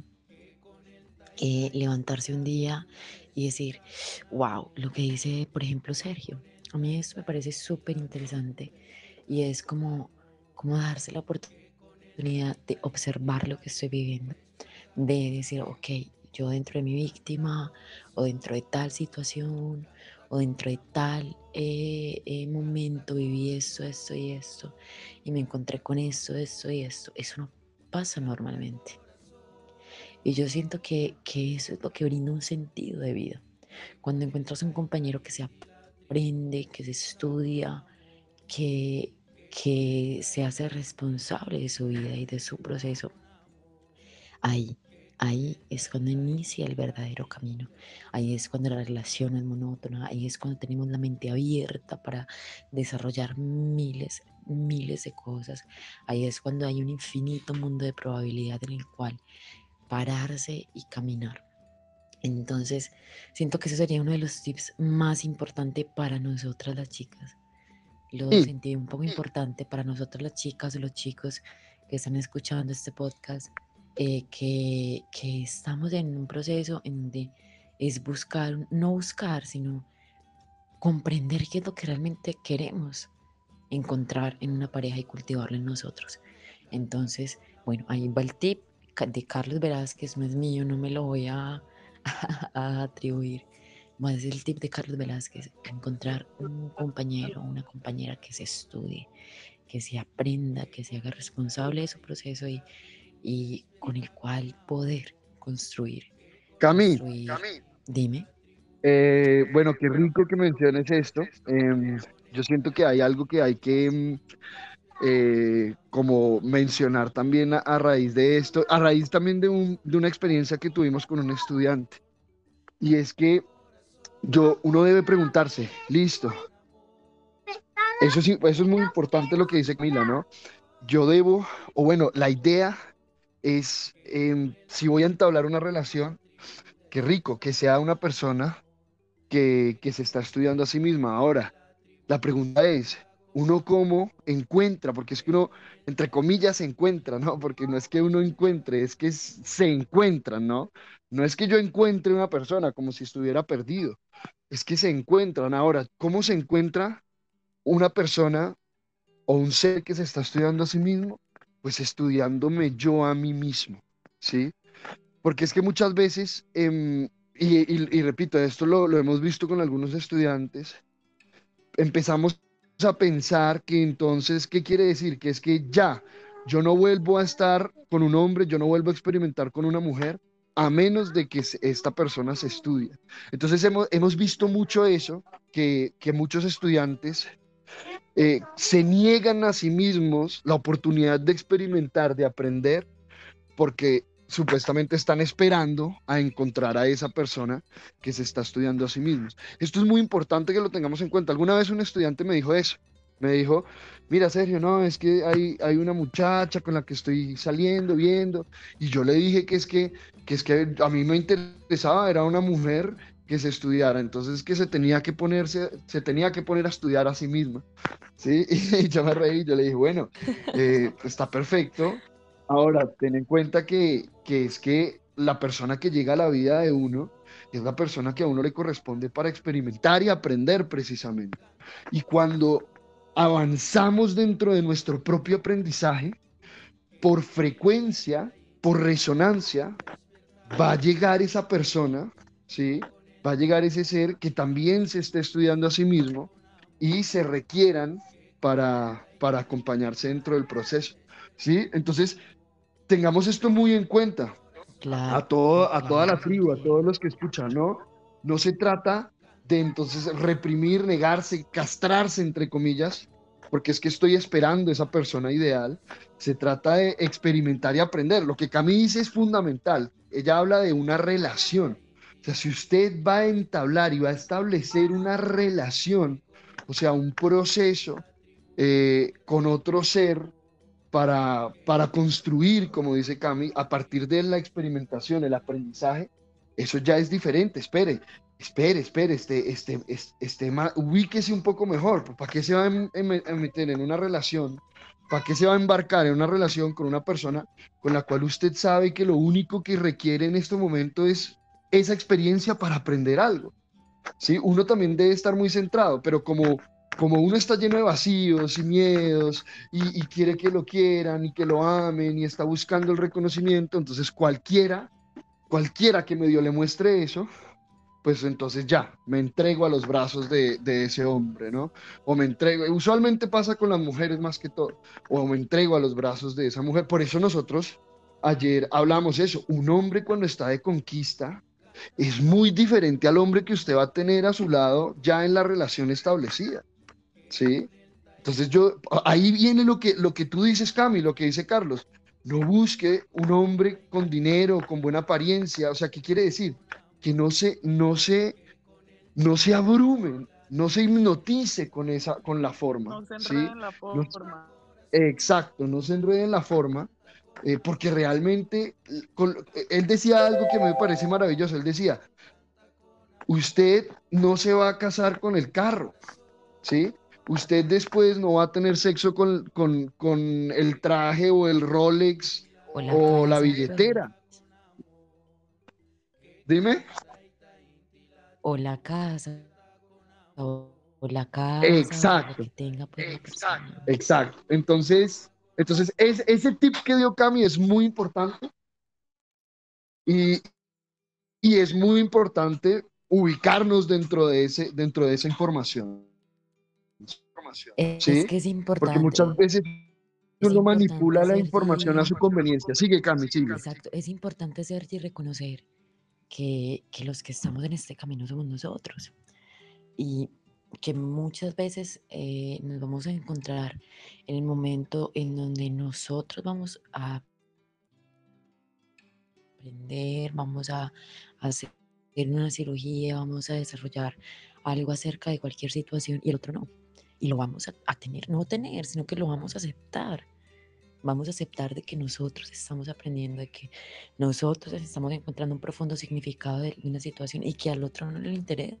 eh, levantarse un día y decir, wow, lo que dice, por ejemplo, Sergio. A mí esto me parece súper interesante y es como, como darse la oportunidad de observar lo que estoy viviendo, de decir, ok, yo dentro de mi víctima o dentro de tal situación o dentro de tal eh, eh, momento viví esto, esto y esto y me encontré con esto, esto y esto. Eso no pasa normalmente. Y yo siento que, eso es lo que brinda un sentido de vida. Cuando encuentras un compañero que se aprende, que se estudia, que, que se hace responsable de su vida y de su proceso, ahí, ahí es cuando inicia el verdadero camino. Ahí es cuando la relación es monótona, ahí es cuando tenemos la mente abierta para desarrollar miles, miles de cosas. Ahí es cuando hay un infinito mundo de probabilidad en el cual pararse y caminar. Entonces, siento que ese sería uno de los tips más importantes para nosotras las chicas. Lo sentí un poco importante para nosotras las chicas o los chicos que están escuchando este podcast, eh, que, que estamos en un proceso en donde es buscar, no buscar, sino comprender qué es lo que realmente queremos encontrar en una pareja y cultivarlo en nosotros. Entonces, bueno, ahí va el tip de Carlos Velázquez no es mío, no me lo voy a, atribuir. Más es el tip de Carlos Velázquez, encontrar un compañero, una compañera que se estudie, que se aprenda, que se haga responsable de su proceso y, y con el cual poder construir. Cami, Dime. Eh, bueno, qué rico que menciones esto. Em, yo siento que hay algo que hay que em, eh, como mencionar también a, raíz de esto, a raíz también de, un, de una experiencia que tuvimos con un estudiante. Y es que yo, uno debe preguntarse, listo. Eso, sí, eso es muy importante lo que dice Camila, ¿no? Yo debo, o bueno, la idea es, em, si voy a entablar una relación, qué rico, que sea una persona que, que se está estudiando a sí misma. Ahora, la pregunta es, uno cómo encuentra, porque es que uno, entre comillas, se encuentra, ¿no? Porque no es que uno encuentre, es que se encuentran, ¿no? No es que yo encuentre una persona como si estuviera perdido, es que se encuentran. Ahora, ¿cómo se encuentra una persona o un ser que se está estudiando a sí mismo? Pues estudiándome yo a mí mismo, ¿sí? Porque es que muchas veces, em, y, repito, esto lo, lo hemos visto con algunos estudiantes, empezamos a pensar que entonces, ¿qué quiere decir? Que es que ya, yo no vuelvo a estar con un hombre, yo no vuelvo a experimentar con una mujer, a menos de que esta persona se estudie. Entonces hemos, hemos visto mucho eso, que, que muchos estudiantes eh, se niegan a sí mismos la oportunidad de experimentar, de aprender, porque supuestamente están esperando a encontrar a esa persona que se está estudiando a sí mismos. Esto es muy importante que lo tengamos en cuenta. Alguna vez un estudiante me dijo eso. Me dijo, mira Sergio, no, es que hay, hay una muchacha con la que estoy saliendo, viendo, y yo le dije que es que, que es que a mí me interesaba, era una mujer que se estudiara, entonces que se tenía que ponerse, se tenía que poner a estudiar a sí misma, ¿sí? Y yo me reí, yo le dije, bueno, eh, está perfecto, ahora ten en cuenta que, que es que la persona que llega a la vida de uno es la persona que a uno le corresponde para experimentar y aprender precisamente. Y cuando avanzamos dentro de nuestro propio aprendizaje, por frecuencia, por resonancia, va a llegar esa persona, ¿sí? Va a llegar ese ser que también se esté estudiando a sí mismo y se requieran para, para acompañarse dentro del proceso, ¿sí? Entonces, tengamos esto muy en cuenta. a, todo, a toda la tribu, a todos los que escuchan, ¿no? No se trata de entonces reprimir, negarse, castrarse, entre comillas, porque es que estoy esperando esa persona ideal. Se trata de experimentar y aprender. Lo que Cami dice es fundamental. Ella habla de una relación. O sea, si usted va a entablar y va a establecer una relación, o sea, un proceso eh, con otro ser, para, para construir, como dice Cami, a partir de la experimentación, el aprendizaje, eso ya es diferente. Espere, espere, espere, este, este, este, ubíquese un poco mejor. ¿Para qué se va a meter en una relación? ¿Para qué se va a embarcar en una relación con una persona con la cual usted sabe que lo único que requiere en este momento es esa experiencia para aprender algo? ¿Sí? Uno también debe estar muy centrado, pero como como uno está lleno de vacíos y miedos y, quiere que lo quieran y que lo amen y está buscando el reconocimiento, entonces cualquiera, cualquiera que medio le muestre eso, pues entonces ya, me entrego a los brazos de, de, ese hombre, ¿no? O me entrego, usualmente pasa con las mujeres más que todo, o me entrego a los brazos de esa mujer. Por eso nosotros ayer hablamos eso, un hombre cuando está de conquista es muy diferente al hombre que usted va a tener a su lado ya en la relación establecida. ¿sí? Entonces yo, ahí viene lo que, lo que tú dices, Cami, lo que dice Carlos. No busque un hombre con dinero, con buena apariencia. O sea, ¿qué quiere decir? Que no se, no se, no se abrumen, no se hipnotice con, esa, con la forma. No se enrede en la forma. exacto, no se enrede en la forma, eh, porque realmente, él decía algo que me parece maravilloso, él decía, usted no se va a casar con el carro, ¿sí? usted después no va a tener sexo con, el traje o el Rolex o la, billetera. Dime. O la casa. O, la casa. Exacto. exacto. Entonces, entonces ese tip que dio Cami es muy importante. Y, y es muy importante ubicarnos dentro de, ese, dentro de esa información. Es que es importante. Porque muchas veces. uno manipula la información a su conveniencia. Sigue, Cami, sigue. Exacto, es importante ser y reconocer que, que los que estamos en este camino somos nosotros. Y que muchas veces eh, nos vamos a encontrar en el momento en donde nosotros vamos a aprender, vamos a, hacer una cirugía, vamos a desarrollar algo acerca de cualquier situación y el otro no. Y lo vamos a, a tener, no tener, sino que lo vamos a aceptar. Vamos a aceptar de que nosotros estamos aprendiendo, de que nosotros estamos encontrando un profundo significado de una situación y que al otro no le interesa.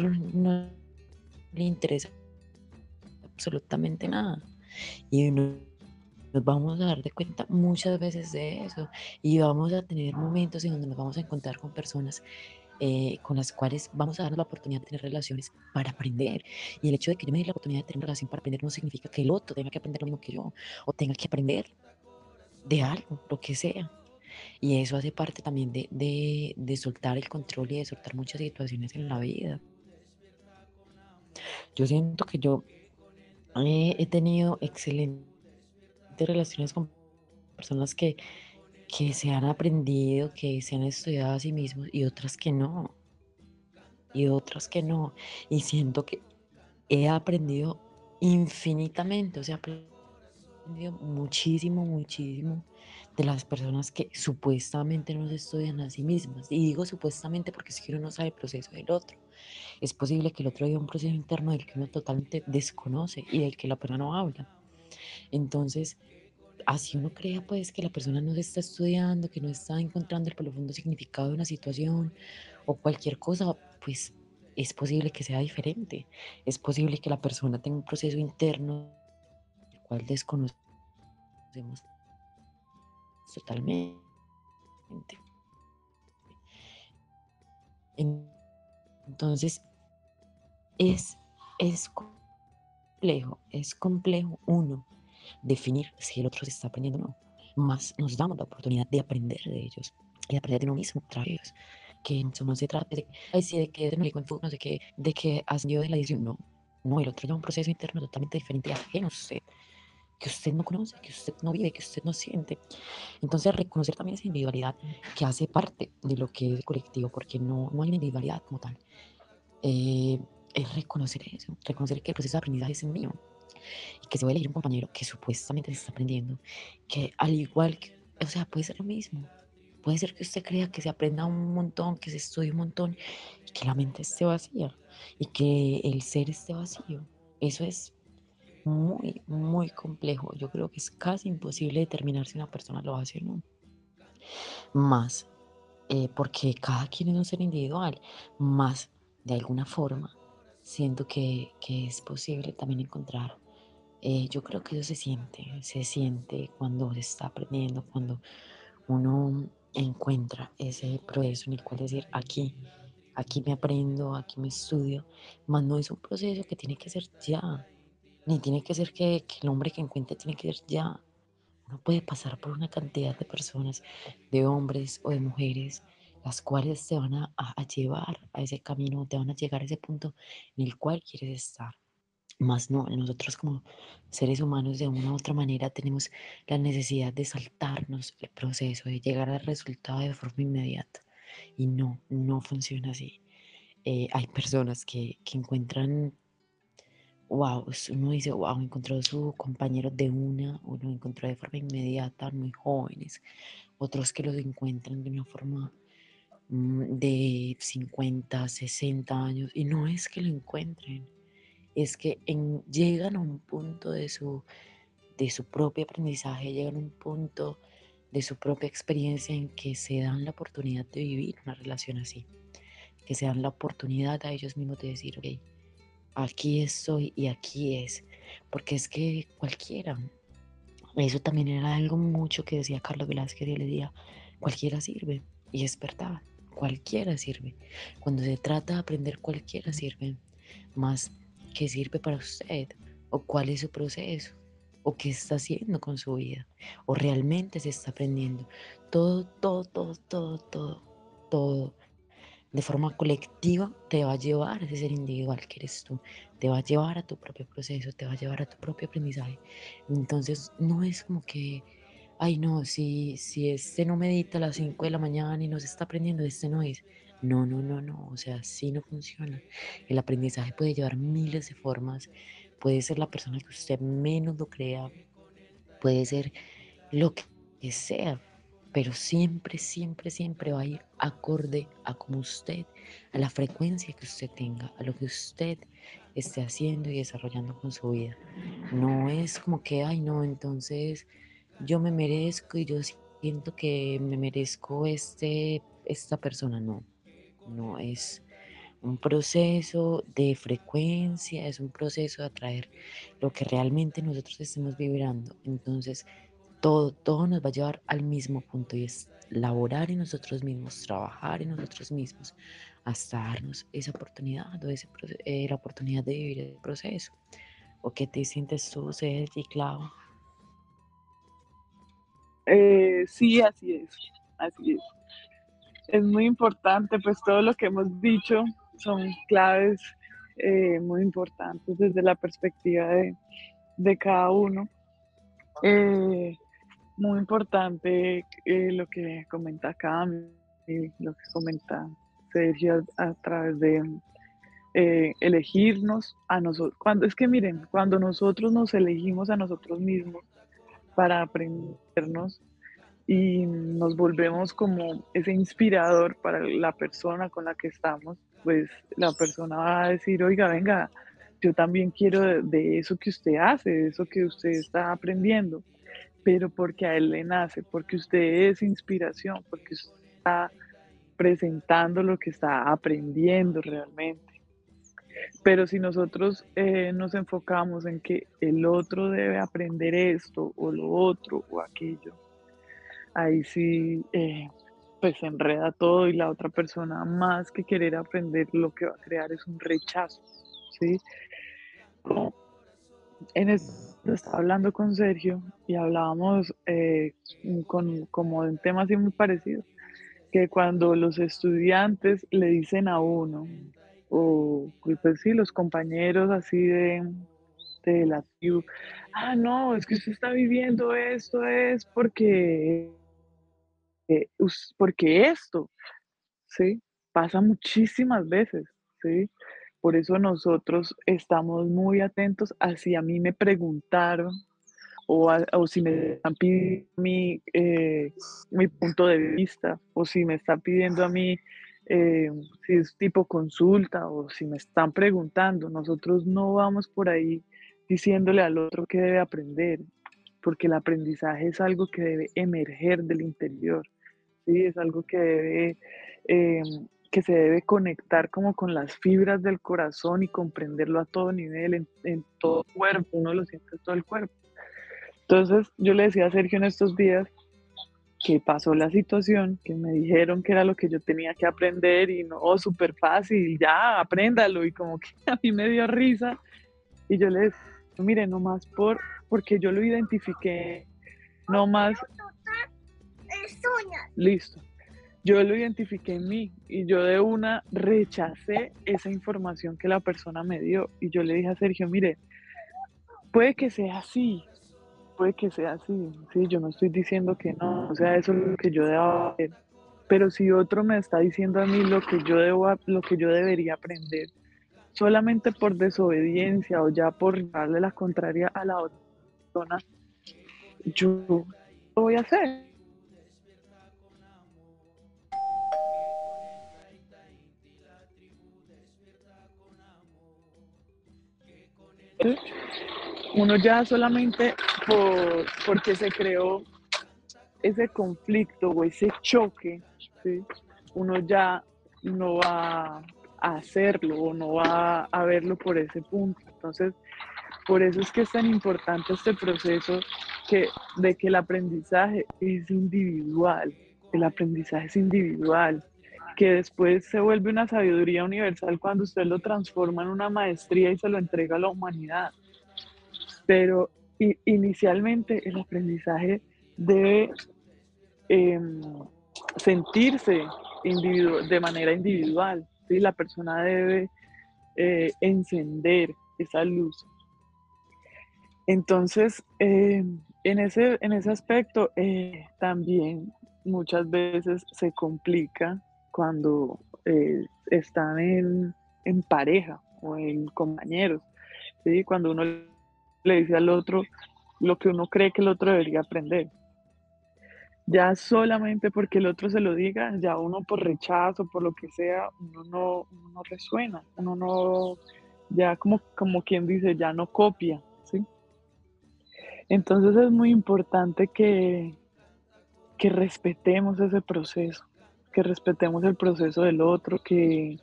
No le interesa absolutamente nada. Y nos vamos a dar de cuenta muchas veces de eso. Y vamos a tener momentos en donde nos vamos a encontrar con personas eh, con las cuales vamos a darnos la oportunidad de tener relaciones para aprender. Y el hecho de que yo me dé la oportunidad de tener una relación para aprender no significa que el otro tenga que aprender lo mismo que yo o tenga que aprender de algo, lo que sea. Y eso hace parte también de, de, de soltar el control y de soltar muchas situaciones en la vida. Yo siento que yo he tenido excelentes relaciones con personas que, que se han aprendido, que se han estudiado a sí mismos y otras que no. Y otras que no. Y siento que he aprendido infinitamente, o sea, muchísimo, muchísimo de las personas que supuestamente no se estudian a sí mismas. Y digo supuestamente porque si uno no sabe el proceso del otro. Es posible que el otro haya un proceso interno del que uno totalmente desconoce y del que la persona no habla. Entonces, así uno crea pues que la persona no se está estudiando, que no está encontrando el profundo significado de una situación o cualquier cosa, pues es posible que sea diferente. Es posible que la persona tenga un proceso interno cual desconocemos totalmente. Entonces, es, es complejo, es complejo uno definir si el otro se está aprendiendo o no. Más nos damos la oportunidad de aprender de ellos y de aprender de uno mismo otra vez. Que eso no se trata de, ay, sí, de que no no sé qué, de que ascendió de la edición. No, no, el otro lleva un proceso interno totalmente diferente ajeno que usted no conoce, que usted no vive, que usted no siente. Entonces, reconocer también esa individualidad que hace parte de lo que es el colectivo, porque no, no hay una individualidad como tal. Eh, es reconocer eso, reconocer que el proceso de aprendizaje es el mío y que se va a elegir un compañero que supuestamente se está aprendiendo, que al igual que, o sea, puede ser lo mismo. Puede ser que usted crea que se aprenda un montón, que se estudie un montón y que la mente esté vacía y que el ser esté vacío. Eso es muy, muy complejo. Yo creo que es casi imposible determinar si una persona lo hace o no. Más, eh, porque cada quien es un ser individual, más de alguna forma, siento que, que es posible también encontrar. Eh, yo creo que eso se siente, se siente cuando se está aprendiendo, cuando uno encuentra ese proceso en el cual decir, aquí, aquí me aprendo, aquí me estudio, más no es un proceso que tiene que ser ya, ni tiene que ser que, el hombre que encuentre tiene que ser ya. Uno puede pasar por una cantidad de personas, de hombres o de mujeres, las cuales te van a, a, llevar a ese camino, te van a llegar a ese punto en el cual quieres estar. Más no, nosotros como seres humanos de una u otra manera tenemos la necesidad de saltarnos el proceso, de llegar al resultado de forma inmediata. Y no, no funciona así. Eh, hay personas que, que encuentran wow, uno dice, wow, encontró a su compañero de una, o lo encontró de forma inmediata, muy jóvenes, otros que los encuentran de una forma mm, de 50, 60 años, y no es que lo encuentren, es que llegan a un punto de su, de su propio aprendizaje, llegan a un punto de su propia experiencia en que se dan la oportunidad de vivir una relación así, que se dan la oportunidad a ellos mismos de decir, ok, aquí estoy y aquí es, porque es que cualquiera, eso también era algo mucho que decía Carlos Velázquez y le decía, cualquiera sirve, y es verdad, cualquiera sirve. Cuando se trata de aprender, cualquiera sirve, más que sirve para usted, o cuál es su proceso, o qué está haciendo con su vida, o realmente se está aprendiendo. Todo, todo, todo, todo, todo, todo de forma colectiva te va a llevar a ese ser individual que eres tú, te va a llevar a tu propio proceso, te va a llevar a tu propio aprendizaje. Entonces no es como que, ay no, si, si este no medita a las 5 de la mañana y no se está aprendiendo, este no es. No, no, no, no, o sea, así no funciona. El aprendizaje puede llevar miles de formas, puede ser la persona que usted menos lo crea, puede ser lo que sea, pero siempre, siempre, siempre va a ir acorde a como usted, a la frecuencia que usted tenga, a lo que usted esté haciendo y desarrollando con su vida. No es como que, ay, no, entonces yo me merezco y yo siento que me merezco este, esta persona. No, no es un proceso de frecuencia, es un proceso de atraer lo que realmente nosotros estemos vibrando. Entonces, todo, todo nos va a llevar al mismo punto y es laborar en nosotros mismos, trabajar en nosotros mismos, hasta darnos esa oportunidad o ese, eh, la oportunidad de vivir el proceso. ¿O qué te sientes tú, Sergi, Clau? Eh, sí, así es, así es. Es muy importante, pues todo lo que hemos dicho son claves eh, muy importantes desde la perspectiva de, de cada uno. Eh, muy importante eh, lo que comenta Cami, lo que comenta Sergio a, través de eh, elegirnos a nosotros. Cuando, es que miren, cuando nosotros nos elegimos a nosotros mismos para aprendernos y nos volvemos como ese inspirador para la persona con la que estamos, pues la persona va a decir, oiga, venga, yo también quiero de eso que usted hace, de eso que usted está aprendiendo pero porque a él le nace, porque usted es inspiración, porque usted está presentando lo que está aprendiendo realmente. Pero si nosotros eh, nos enfocamos en que el otro debe aprender esto o lo otro o aquello, ahí sí, eh, pues se enreda todo y la otra persona más que querer aprender lo que va a crear es un rechazo, ¿sí? En estaba hablando con Sergio y hablábamos eh, con, como de un tema así muy parecido, que cuando los estudiantes le dicen a uno, o pues sí, los compañeros así de, de la tribu, ah, no, es que usted está viviendo esto, es porque, eh, porque esto, ¿sí? Pasa muchísimas veces, ¿sí? Por eso nosotros estamos muy atentos a si a mí me preguntaron o, o si me están pidiendo mi, eh, mi punto de vista o si me están pidiendo a mí eh, si es tipo consulta o si me están preguntando. Nosotros no vamos por ahí diciéndole al otro que debe aprender, porque el aprendizaje es algo que debe emerger del interior, ¿sí? es algo que debe eh, que se debe conectar como con las fibras del corazón y comprenderlo a todo nivel, en, todo el cuerpo, uno lo siente en todo el cuerpo. Entonces yo le decía a Sergio en estos días que pasó la situación, que me dijeron que era lo que yo tenía que aprender y no, oh, súper fácil, ya, apréndalo y como que a mí me dio risa. Y yo le decía, mire, no más por, porque yo lo identifiqué, no más... Listo yo lo identifiqué en mí y yo de una rechacé esa información que la persona me dio. Y yo le dije a Sergio, mire, puede que sea así, puede que sea así, sí, yo no estoy diciendo que no, o sea, eso es lo que yo debo hacer, pero si otro me está diciendo a mí lo que yo debo, lo que yo debería aprender, solamente por desobediencia o ya por darle la contraria a la otra persona, yo lo voy a hacer uno ya solamente por, porque se creó ese conflicto o ese choque, uno ya no va a hacerlo o no va a verlo por ese punto. Entonces, por eso es que es tan importante este proceso que, de que el aprendizaje es individual, el aprendizaje es individual que después se vuelve una sabiduría universal cuando usted lo transforma en una maestría y se lo entrega a la humanidad. Pero inicialmente el aprendizaje debe em, sentirse de manera individual. ¿sí? La persona debe eh, encender esa luz. Entonces, eh, en, ese, en ese aspecto eh, también muchas veces se complica cuando están en, en, pareja o en compañeros. ¿sí? Cuando uno le dice al otro lo que uno cree que el otro debería aprender ya solamente porque el otro se lo diga, ya uno por rechazo, por lo que sea, uno no, no resuena, uno no, ya como, como quien dice, ya no copia, ¿sí? Entonces es muy importante que, que respetemos ese proceso, que respetemos el proceso del otro, que,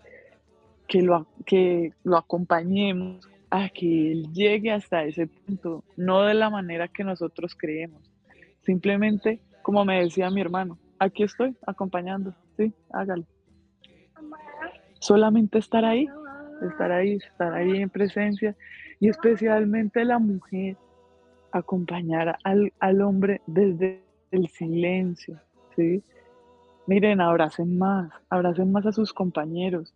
que, lo, que lo acompañemos a que él llegue hasta ese punto, no de la manera que nosotros creemos, simplemente como me decía mi hermano, aquí estoy acompañando, sí, hágalo. Solamente estar ahí, estar ahí, estar ahí en presencia y especialmente la mujer acompañar al, al hombre desde el silencio, ¿sí? Miren, abracen más, abracen más a sus compañeros.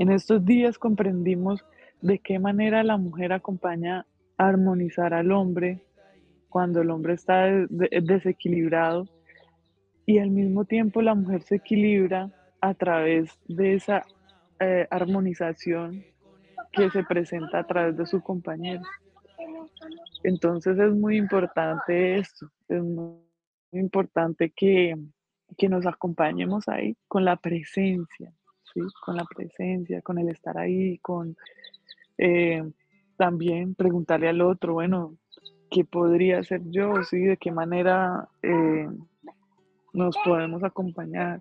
En estos días comprendimos de qué manera la mujer acompaña a armonizar al hombre cuando el hombre está desequilibrado y al mismo tiempo la mujer se equilibra a través de esa eh, armonización que se presenta a través de su compañero. Entonces es muy importante esto, es muy importante que, nos acompañemos ahí con la presencia, ¿sí? con la presencia, con el estar ahí, con eh, también preguntarle al otro, bueno, qué podría ser yo, ¿sí? de qué manera eh, nos podemos acompañar.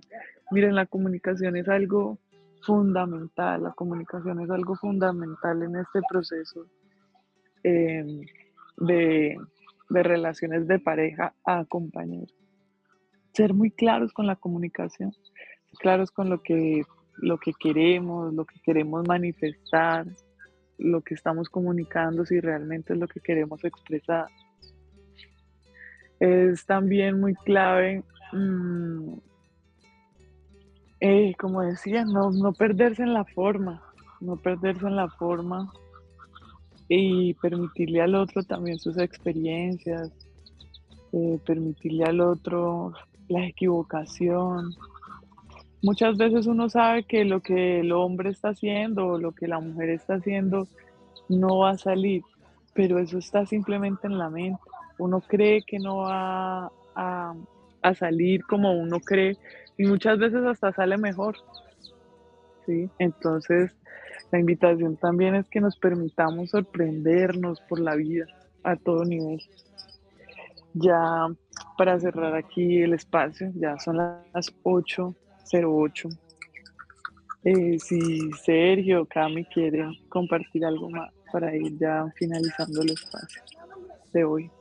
Miren, la comunicación es algo fundamental, la comunicación es algo fundamental en este proceso em, de, relaciones de pareja a. Ser muy claros con la comunicación, claros con lo que, lo que queremos, lo que queremos manifestar, lo que estamos comunicando, si realmente es lo que queremos expresar. Es también muy clave, mm, eh, como decía, no, no perderse en la forma, no perderse en la forma y permitirle al otro también sus experiencias, eh, permitirle al otro la equivocación, muchas veces uno sabe que lo que el hombre está haciendo o lo que la mujer está haciendo no va a salir, pero eso está simplemente en la mente. Uno cree que no va a, salir como uno cree y muchas veces hasta sale mejor. ¿sí? Entonces, la invitación también es que nos permitamos sorprendernos por la vida a todo nivel. Ya para cerrar aquí el espacio, ya son las 8 08. Eh, si Sergio Cami quieren compartir algo más para ir ya finalizando el espacio de hoy.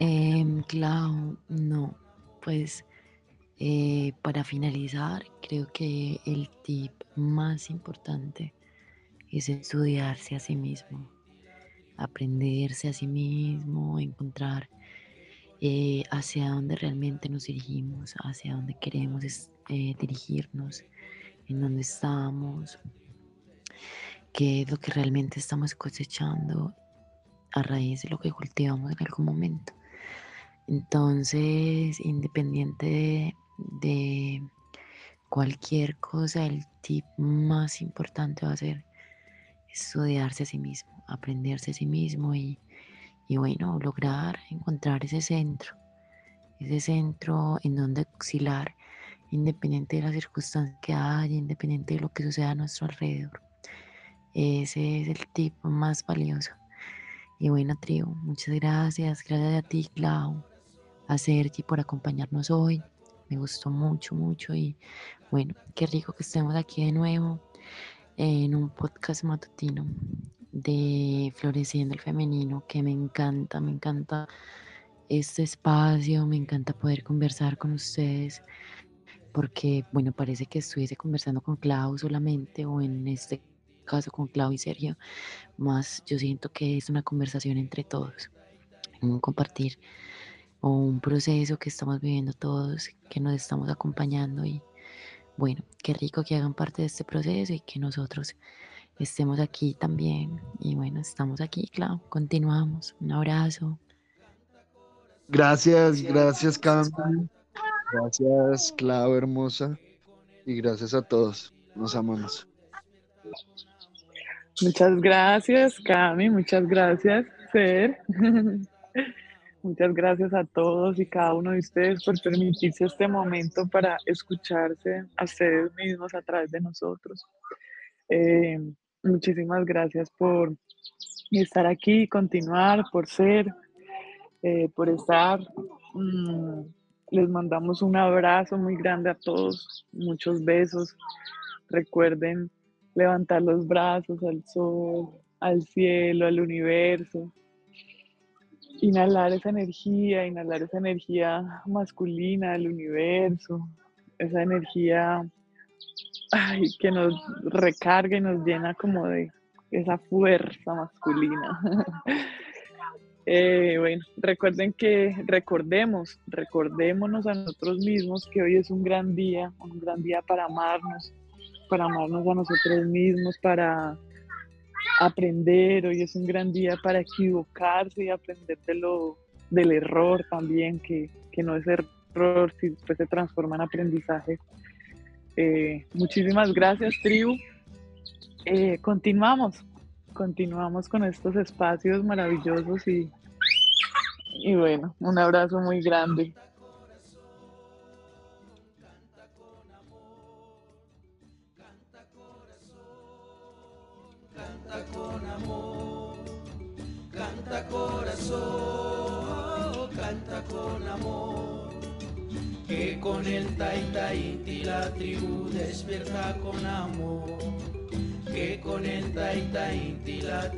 Eh, Clau, no, pues eh, para finalizar, creo que el tip más importante es estudiarse a sí mismo, aprenderse a sí mismo, encontrar eh, hacia dónde realmente nos dirigimos, hacia dónde queremos eh, dirigirnos, en dónde estamos, qué es lo que realmente estamos cosechando a raíz de lo que cultivamos en algún momento. Entonces, independiente de, cualquier cosa, el tip más importante va a ser estudiarse a sí mismo, aprenderse a sí mismo y y bueno, lograr encontrar ese centro, ese centro en donde auxiliar, independiente de las circunstancias que haya, independiente de lo que suceda a nuestro alrededor. Ese es el tipo más valioso. Y bueno, trío, muchas gracias. Gracias a ti, Clau, a Sergi por acompañarnos hoy. Me gustó mucho, mucho. Y bueno, qué rico que estemos aquí de nuevo en un podcast matutino de Floreciendo el Femenino, que me encanta, me encanta este espacio, me encanta poder conversar con ustedes, porque, bueno, parece que estuviese conversando con Clau solamente, o en este caso con Clau y Sergio, más yo siento que es una conversación entre todos. un compartir o un proceso que estamos viviendo todos, que nos estamos acompañando y bueno, qué rico que hagan parte de este proceso y que nosotros estemos aquí también. Y bueno, estamos aquí, claro, continuamos. Un abrazo. Gracias, gracias, Cami. Gracias, Clau, hermosa. Y gracias a todos. Nos amamos. Muchas gracias, Cami. Muchas gracias, Fer. Muchas gracias a todos y cada uno de ustedes por permitirse este momento para escucharse a ustedes mismos a través de nosotros. Eh, muchísimas gracias por estar aquí, continuar, por ser, eh, por estar. Mm, les mandamos un abrazo muy grande a todos, muchos besos. Recuerden levantar los brazos al sol, al cielo, al universo inhalar esa energía, inhalar esa energía masculina del universo, esa energía que nos recarga y nos llena como de esa fuerza masculina. Eh, bueno, recuerden que recordemos, recordémonos a nosotros mismos que hoy es un gran día, un gran día para amarnos, para amarnos a nosotros mismos, para aprender, hoy es un gran día para equivocarse y aprender de lo, del error también, que, no es error, si después se transforma en aprendizaje. Eh, muchísimas gracias, tribu. Eh, continuamos, continuamos con estos espacios maravillosos y, y bueno, un abrazo muy grande. Con el Taita Inti la tribu despierta con amor. Que con el Taita Inti la